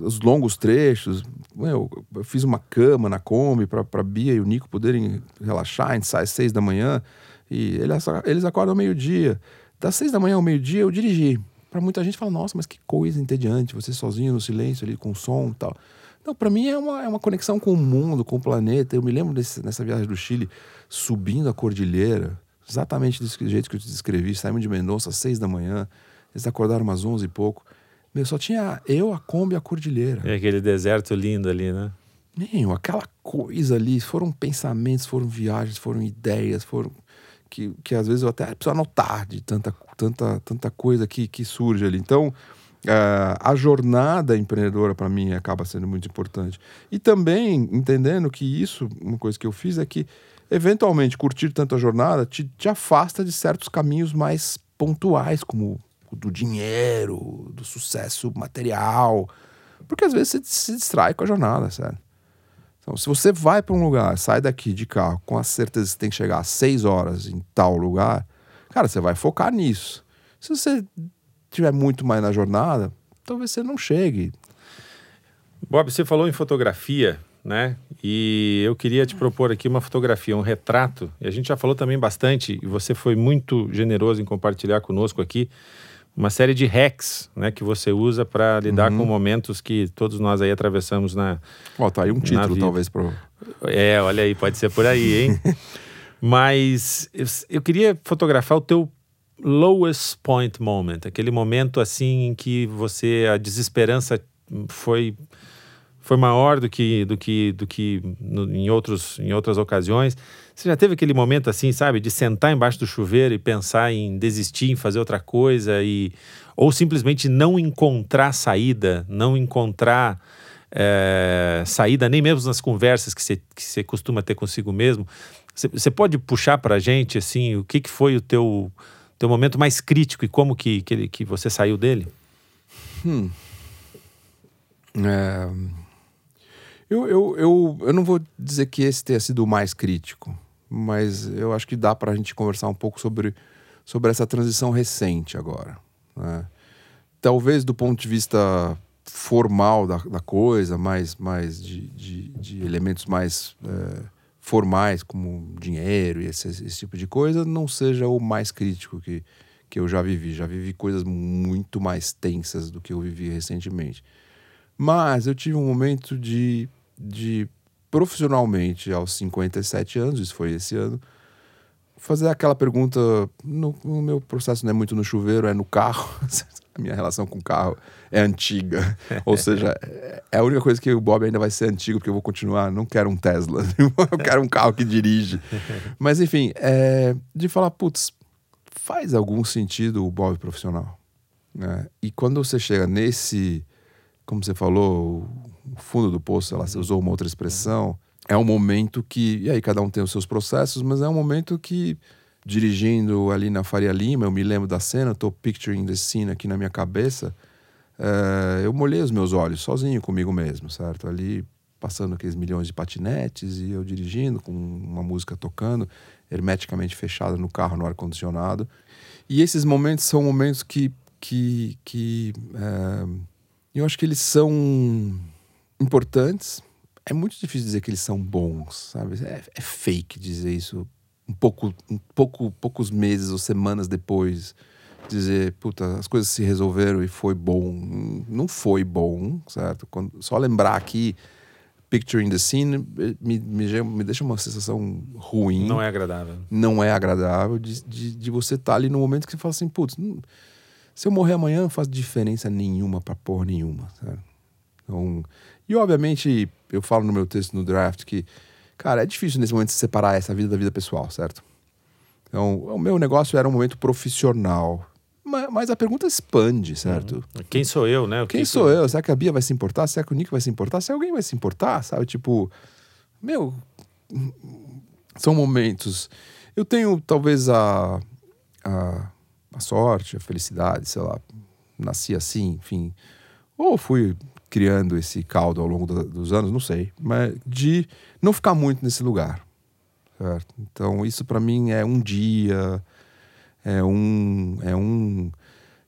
A: os longos trechos, meu, eu fiz uma cama na Kombi para Bia e o Nico poderem relaxar, a gente sai às seis da manhã. E eles, eles acordam meio-dia. Das seis da manhã ao meio-dia eu dirigi. Para muita gente fala, nossa, mas que coisa entediante, você sozinho no silêncio ali com som e tal. Não, para mim é uma, é uma conexão com o mundo, com o planeta. Eu me lembro desse, nessa viagem do Chile, subindo a cordilheira, exatamente desse jeito que eu te descrevi. Saímos de Mendonça às seis da manhã, eles acordaram umas onze e pouco. Meu, só tinha eu, a Kombi e a cordilheira.
B: É aquele deserto lindo ali, né?
A: Meu, aquela coisa ali, foram pensamentos, foram viagens, foram ideias, foram que, que às vezes eu até preciso anotar de tanta, tanta, tanta coisa que, que surge ali. Então, uh, a jornada empreendedora para mim acaba sendo muito importante. E também entendendo que isso, uma coisa que eu fiz é que, eventualmente, curtir tanto a jornada te, te afasta de certos caminhos mais pontuais, como o do dinheiro, do sucesso material. Porque às vezes você se distrai com a jornada, sério. Então, se você vai para um lugar, sai daqui de carro com a certeza que tem que chegar às 6 horas em tal lugar, cara, você vai focar nisso. Se você tiver muito mais na jornada, talvez você não chegue.
B: Bob, você falou em fotografia, né? E eu queria te propor aqui uma fotografia, um retrato. E a gente já falou também bastante, e você foi muito generoso em compartilhar conosco aqui uma série de hacks né, que você usa para lidar uhum. com momentos que todos nós aí atravessamos na.
A: Ó, tá aí um título, talvez, para.
B: É, olha aí, pode ser por aí, hein? Mas eu, eu, queria fotografar o teu lowest point moment, aquele momento assim em que você a desesperança foi foi maior do que do que do que no, em outros em outras ocasiões. Você já teve aquele momento assim, sabe, de sentar embaixo do chuveiro e pensar em desistir, em fazer outra coisa e ou simplesmente não encontrar saída, não encontrar é, saída nem mesmo nas conversas que você, que você costuma ter consigo mesmo. Você pode puxar para a gente assim o que, que foi o teu teu momento mais crítico e como que que, que você saiu dele?
A: Hum. É... Eu, eu, eu, eu não vou dizer que esse tenha sido o mais crítico mas eu acho que dá para a gente conversar um pouco sobre, sobre essa transição recente agora. Né? Talvez do ponto de vista formal da, da coisa, mais, mais de, de, de elementos mais é, formais, como dinheiro e esse, esse tipo de coisa, não seja o mais crítico que, que eu já vivi. Já vivi coisas muito mais tensas do que eu vivi recentemente. Mas eu tive um momento de, de profissionalmente aos 57 anos, isso foi esse ano, fazer aquela pergunta. No, no, meu processo não é muito no chuveiro, é no carro. a minha relação com o carro é antiga. Ou seja, é a única coisa que o Bob ainda vai ser antigo, porque eu vou continuar. Não quero um Tesla, eu quero um carro que dirige. Mas enfim, é, de falar, putz, faz algum sentido o Bob profissional. Né? E quando você chega nesse, como você falou, o fundo do poço, lá, você usou uma outra expressão. É um momento que. E aí, cada um tem os seus processos, mas é um momento que, dirigindo ali na Faria Lima, eu me lembro da cena, estou picturing the scene aqui na minha cabeça. É, eu molhei os meus olhos sozinho comigo mesmo, certo? Ali passando aqueles milhões de patinetes e eu dirigindo com uma música tocando, hermeticamente fechada no carro, no ar-condicionado. E esses momentos são momentos que, que, que é, eu acho que eles são importantes. É muito difícil dizer que eles são bons, sabe? É, é fake dizer isso um pouco, um pouco, poucos meses ou semanas depois dizer, puta, as coisas se resolveram e foi bom. Não foi bom, certo? Quando, só lembrar aqui, picturing the scene, me, me, me deixa uma sensação ruim.
B: Não é agradável.
A: Não é agradável de, de, de você estar tá ali no momento que você fala assim, putz, se eu morrer amanhã não faz diferença nenhuma pra porra nenhuma? Então, e obviamente, eu falo no meu texto no draft que, cara, é difícil nesse momento separar essa vida da vida pessoal, certo? Então, o meu negócio era um momento profissional. Mas, mas a pergunta expande, certo?
B: Uhum. Quem sou eu, né?
A: Quem que sou eu? Será que a Bia vai se importar? Será que o Nick vai se importar? Se alguém vai se importar, sabe? Tipo, meu, são momentos. Eu tenho talvez a, a, a sorte, a felicidade, sei lá, nasci assim, enfim. Ou fui criando esse caldo ao longo do, dos anos, não sei, mas de não ficar muito nesse lugar. Certo? Então, isso para mim é um dia, é um, é um.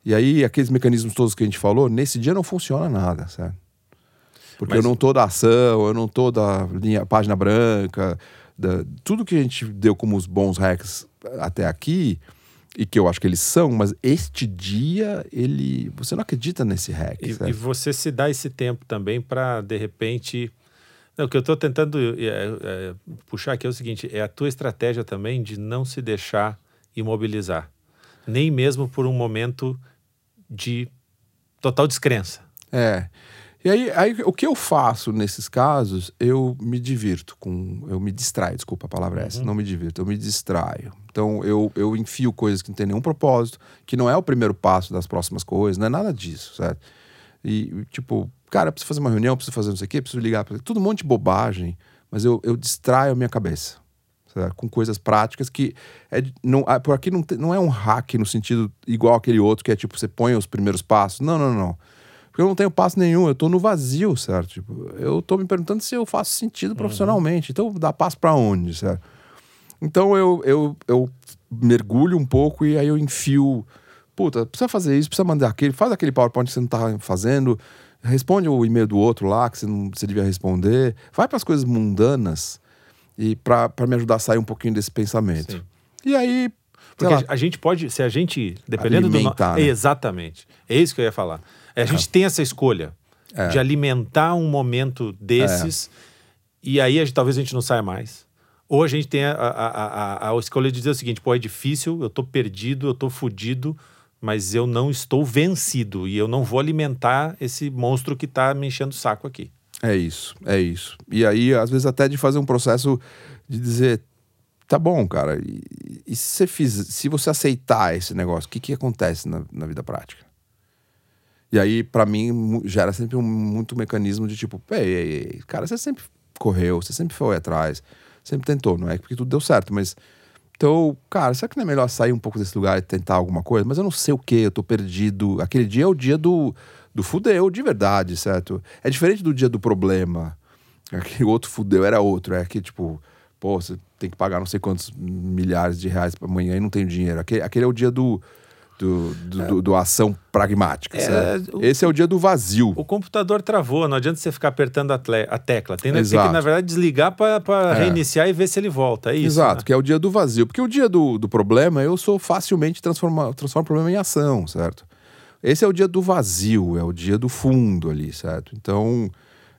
A: E aí, aqueles mecanismos todos que a gente falou, nesse dia não funciona nada, certo? Porque mas... eu não tô da ação, eu não tô da linha, página branca, da, tudo que a gente deu como os bons hacks até aqui e que eu acho que eles são, mas este dia ele, você não acredita nesse hack.
B: E, e você se dá esse tempo também para de repente não, o que eu estou tentando é, é, puxar aqui é o seguinte: é a tua estratégia também de não se deixar imobilizar, nem mesmo por um momento de total descrença.
A: É. E aí, aí, o que eu faço nesses casos, eu me divirto com. Eu me distraio, desculpa a palavra é essa, uhum. não me divirto, eu me distraio. Então eu, eu enfio coisas que não tem nenhum propósito, que não é o primeiro passo das próximas coisas, não é nada disso, certo? E, tipo, cara, preciso fazer uma reunião, preciso fazer não sei o quê, preciso ligar, tudo um monte de bobagem, mas eu, eu distraio a minha cabeça. Certo? Com coisas práticas que. É, não, ah, por aqui não, não é um hack no sentido igual aquele outro que é tipo, você põe os primeiros passos. Não, não, não. Porque eu não tenho passo nenhum, eu tô no vazio, certo? Tipo, eu tô me perguntando se eu faço sentido uhum. profissionalmente. Então, dá passo para onde, certo? Então, eu, eu, eu mergulho um pouco e aí eu enfio. Puta, precisa fazer isso, precisa mandar aquele, faz aquele PowerPoint que você não tá fazendo, responde o e-mail do outro lá que você não você devia responder. Vai para as coisas mundanas e para me ajudar a sair um pouquinho desse pensamento. Sim. E aí.
B: Porque lá, a gente pode, se a gente, dependendo do. Né? Exatamente. É isso que eu ia falar. É, a gente tem essa escolha é. de alimentar um momento desses é. e aí a gente, talvez a gente não saia mais. Ou a gente tem a, a, a, a, escolha de dizer o seguinte: pô, é difícil, eu tô perdido, eu tô fudido, mas eu não estou vencido e eu não vou alimentar esse monstro que tá me enchendo o saco aqui.
A: É isso, é isso. E aí, às vezes, até de fazer um processo de dizer: tá bom, cara, e, e se, você fiz, se você aceitar esse negócio, o que, que acontece na, na vida prática? E aí, para mim, gera sempre um muito mecanismo de tipo, ei, ei, ei, cara, você sempre correu, você sempre foi atrás, sempre tentou, não é porque tudo deu certo, mas. Então, cara, será que não é melhor sair um pouco desse lugar e tentar alguma coisa? Mas eu não sei o que, eu tô perdido. Aquele dia é o dia do, do fudeu, de verdade, certo? É diferente do dia do problema. Aquele outro fudeu era outro. É que, tipo, pô, você tem que pagar não sei quantos milhares de reais para amanhã e não tem dinheiro. Aquele, aquele é o dia do do, do, é. do, do ação pragmática. É, o, Esse é o dia do vazio.
B: O computador travou, não adianta você ficar apertando a, tle, a tecla. Tem, tem, que, na verdade, desligar para é. reiniciar e ver se ele volta. É isso.
A: Exato,
B: né?
A: que é o dia do vazio. Porque o dia do, do problema, eu sou facilmente transformar o problema em ação, certo? Esse é o dia do vazio, é o dia do fundo ali, certo? Então,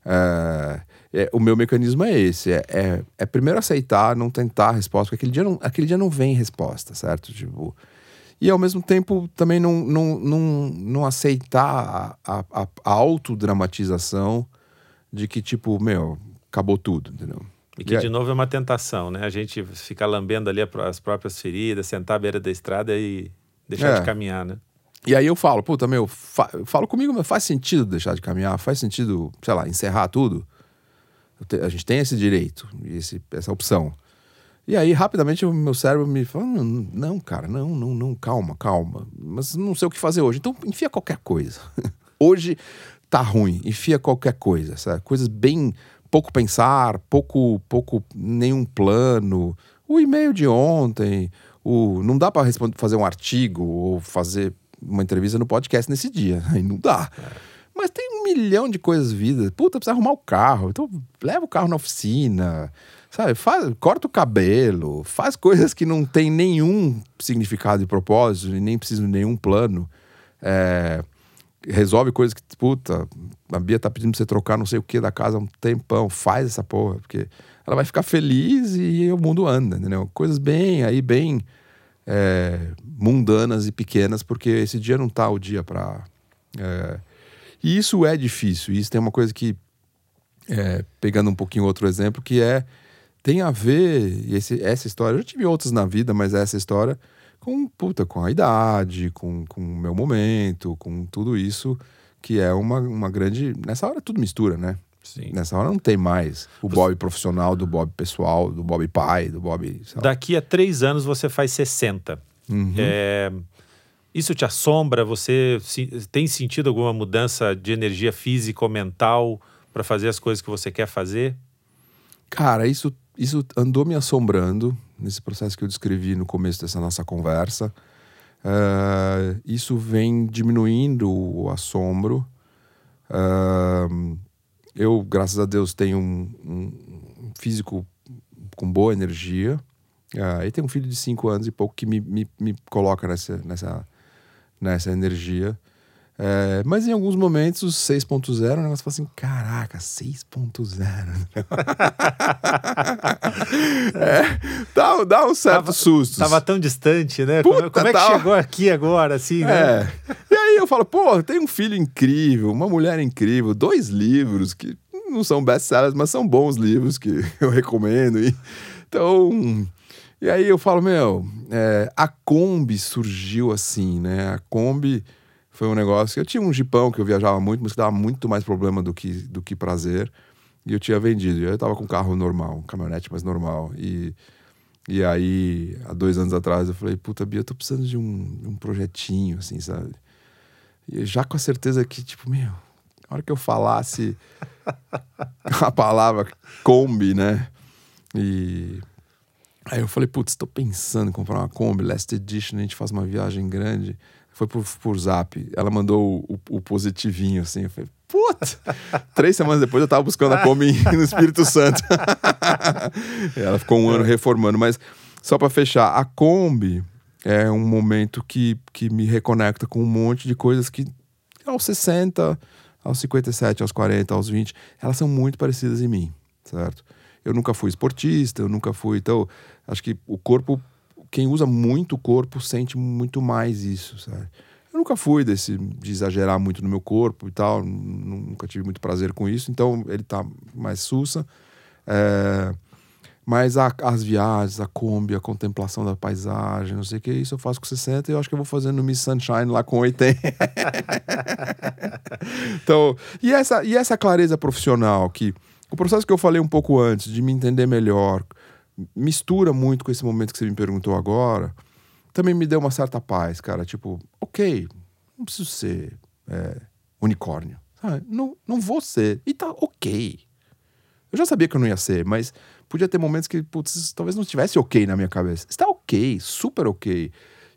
A: é, é, o meu mecanismo é esse: é, é, é, primeiro aceitar, não tentar a resposta, porque aquele dia não, aquele dia não vem resposta, certo? Tipo e ao mesmo tempo também não, não, não, não aceitar a, a, a autodramatização de que, tipo, meu, acabou tudo, entendeu?
B: E que, de novo, é uma tentação, né? A gente ficar lambendo ali as próprias feridas, sentar à beira da estrada e deixar é. de caminhar, né?
A: E aí eu falo, puta, meu, fa falo comigo, mas faz sentido deixar de caminhar? Faz sentido, sei lá, encerrar tudo? A gente tem esse direito, esse, essa opção. E aí, rapidamente, o meu cérebro me fala: não, cara, não, não, não, calma, calma. Mas não sei o que fazer hoje. Então, enfia qualquer coisa. hoje tá ruim, enfia qualquer coisa, sabe? Coisas bem pouco pensar, pouco, pouco nenhum plano. O e-mail de ontem, o não dá para fazer um artigo ou fazer uma entrevista no podcast nesse dia, aí não dá. Mas tem um milhão de coisas vida. Puta, precisa arrumar o carro. Então leva o carro na oficina Sabe, faz, corta o cabelo, faz coisas que não tem nenhum significado e propósito, e nem precisa de nenhum plano. É, resolve coisas que, puta, a Bia tá pedindo pra você trocar não sei o que da casa há um tempão, faz essa porra, porque ela vai ficar feliz e o mundo anda, entendeu? Coisas bem, aí bem é, mundanas e pequenas, porque esse dia não tá o dia pra... É, e isso é difícil, isso tem uma coisa que, é, pegando um pouquinho outro exemplo, que é tem a ver, esse, essa história, eu já tive outras na vida, mas essa história com, puta, com a idade, com, com o meu momento, com tudo isso, que é uma, uma grande. Nessa hora tudo mistura, né? Sim. Nessa hora não tem mais o Bob profissional do Bob pessoal, do Bob pai, do Bob.
B: Daqui a três anos você faz 60. Uhum. É, isso te assombra? Você tem sentido alguma mudança de energia física ou mental para fazer as coisas que você quer fazer?
A: Cara, isso isso andou me assombrando nesse processo que eu descrevi no começo dessa nossa conversa. Uh, isso vem diminuindo o assombro. Uh, eu, graças a Deus, tenho um, um, físico com boa energia. Ah, e tem um filho de 5 anos e pouco que me, me, me coloca nessa, nessa, nessa energia. É, mas em alguns momentos, o 6.0, o negócio fala assim: caraca, 6.0. é, dá, dá um certo
B: tava,
A: susto.
B: Tava tão distante, né?
A: Puta,
B: como, como é que
A: tava...
B: chegou aqui agora, assim, né?
A: É. E aí eu falo: pô, tem um filho incrível, uma mulher incrível, dois livros que não são best-sellers, mas são bons livros que eu recomendo. E, então. E aí eu falo, meu, é, a Kombi surgiu assim, né? A Kombi foi um negócio. Eu tinha um jipão que eu viajava muito, mas que dava muito mais problema do que, do que prazer. E eu tinha vendido. Eu tava com um carro normal, um caminhonete mais normal. E, e aí, há dois anos atrás, eu falei: Puta, Bia, eu tô precisando de um, um projetinho, assim, sabe? E já com a certeza que, tipo, meu, na hora que eu falasse a palavra Kombi, né? E. Aí eu falei, putz, tô pensando em comprar uma Kombi, Last Edition, a gente faz uma viagem grande foi por, por zap. Ela mandou o, o, positivinho, assim. Eu falei, puta! Três semanas depois eu tava buscando a Kombi no Espírito Santo. ela ficou um ano reformando. Mas só para fechar, a Kombi é um momento que, que me reconecta com um monte de coisas que aos 60, aos 57, aos 40, aos 20, elas são muito parecidas em mim, certo? Eu nunca fui esportista, eu nunca fui. Então, acho que o corpo quem usa muito o corpo sente muito mais isso, sabe? Eu nunca fui desse de exagerar muito no meu corpo e tal, nunca tive muito prazer com isso, então ele tá mais sussa. É, mas a, as viagens, a Kombi, a contemplação da paisagem, não sei o que, isso eu faço com 60 e eu acho que eu vou fazendo no Miss Sunshine lá com 80. então, e essa, e essa clareza profissional que o processo que eu falei um pouco antes, de me entender melhor, mistura muito com esse momento que você me perguntou agora, também me deu uma certa paz, cara. Tipo, ok, não preciso ser é, unicórnio. Sabe? Não, não vou ser. E tá ok. Eu já sabia que eu não ia ser, mas podia ter momentos que, putz, talvez não estivesse ok na minha cabeça. Está ok, super ok.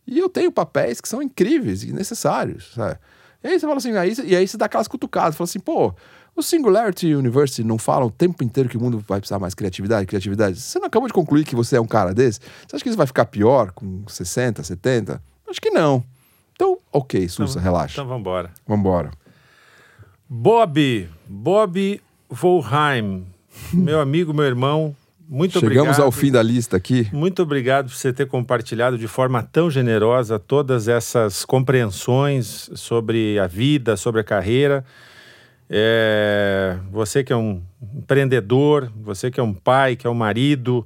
A: E eu tenho papéis que são incríveis e necessários, sabe? E aí você fala assim, aí, e aí você dá aquelas cutucadas, fala assim, pô, o Singularity University não fala o tempo inteiro que o mundo vai precisar mais criatividade, criatividade. Você não acabou de concluir que você é um cara desse? Você acha que isso vai ficar pior com 60, 70? Acho que não. Então, ok, Sussa,
B: então,
A: relaxa.
B: Então vamos embora.
A: Vamos embora.
B: Bob, Bob Volheim, meu amigo, meu irmão, muito
A: Chegamos
B: obrigado.
A: Chegamos ao fim da lista aqui.
B: Muito obrigado por você ter compartilhado de forma tão generosa todas essas compreensões sobre a vida, sobre a carreira. É, você que é um empreendedor, você que é um pai, que é um marido,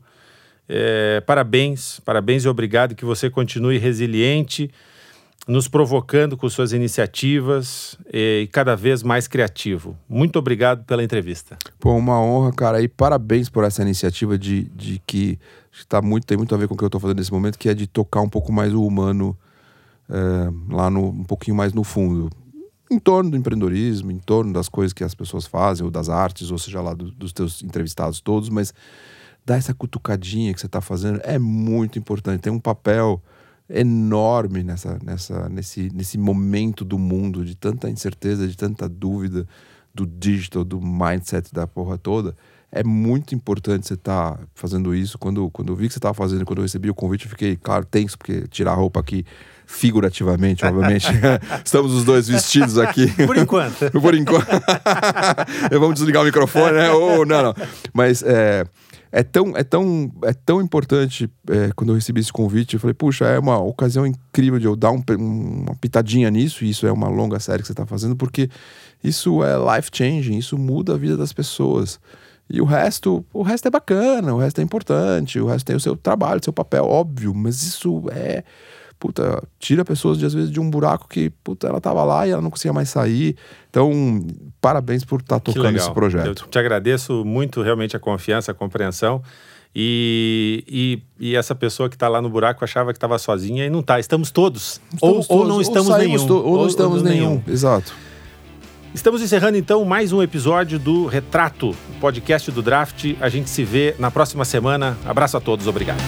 B: é, parabéns, parabéns e obrigado que você continue resiliente, nos provocando com suas iniciativas e cada vez mais criativo. Muito obrigado pela entrevista.
A: Pô, uma honra, cara, e parabéns por essa iniciativa de, de que tá muito, tem muito a ver com o que eu estou fazendo nesse momento, que é de tocar um pouco mais o humano é, lá no, um pouquinho mais no fundo em torno do empreendedorismo, em torno das coisas que as pessoas fazem, ou das artes, ou seja lá do, dos teus entrevistados todos, mas dar essa cutucadinha que você está fazendo é muito importante. Tem um papel enorme nessa, nessa, nesse, nesse momento do mundo de tanta incerteza, de tanta dúvida do digital, do mindset da porra toda. É muito importante você estar tá fazendo isso. Quando, quando eu vi que você estava fazendo, quando eu recebi o convite, eu fiquei, claro, tenso, porque tirar a roupa aqui figurativamente, obviamente. Estamos os dois vestidos aqui.
B: Por enquanto.
A: Por enquanto. Vamos desligar o microfone, né? Ou não, não. Mas é, é, tão, é, tão, é tão importante, é, quando eu recebi esse convite, eu falei, puxa, é uma ocasião incrível de eu dar um, uma pitadinha nisso, e isso é uma longa série que você está fazendo, porque isso é life-changing, isso muda a vida das pessoas. E o resto, o resto é bacana, o resto é importante, o resto tem o seu trabalho, o seu papel, óbvio, mas isso é puta, tira pessoas de, às vezes de um buraco que, puta, ela tava lá e ela não conseguia mais sair. Então, parabéns por estar tá tocando esse projeto. Eu
B: te agradeço muito realmente a confiança, a compreensão. E, e, e, essa pessoa que está lá no buraco achava que estava sozinha e não está. Estamos todos. Estamos ou, todos. ou, não estamos ou nenhum.
A: ou, ou, não estamos ou nenhum. nenhum. Exato.
B: Estamos encerrando então mais um episódio do Retrato, podcast do Draft. A gente se vê na próxima semana. Abraço a todos, obrigado.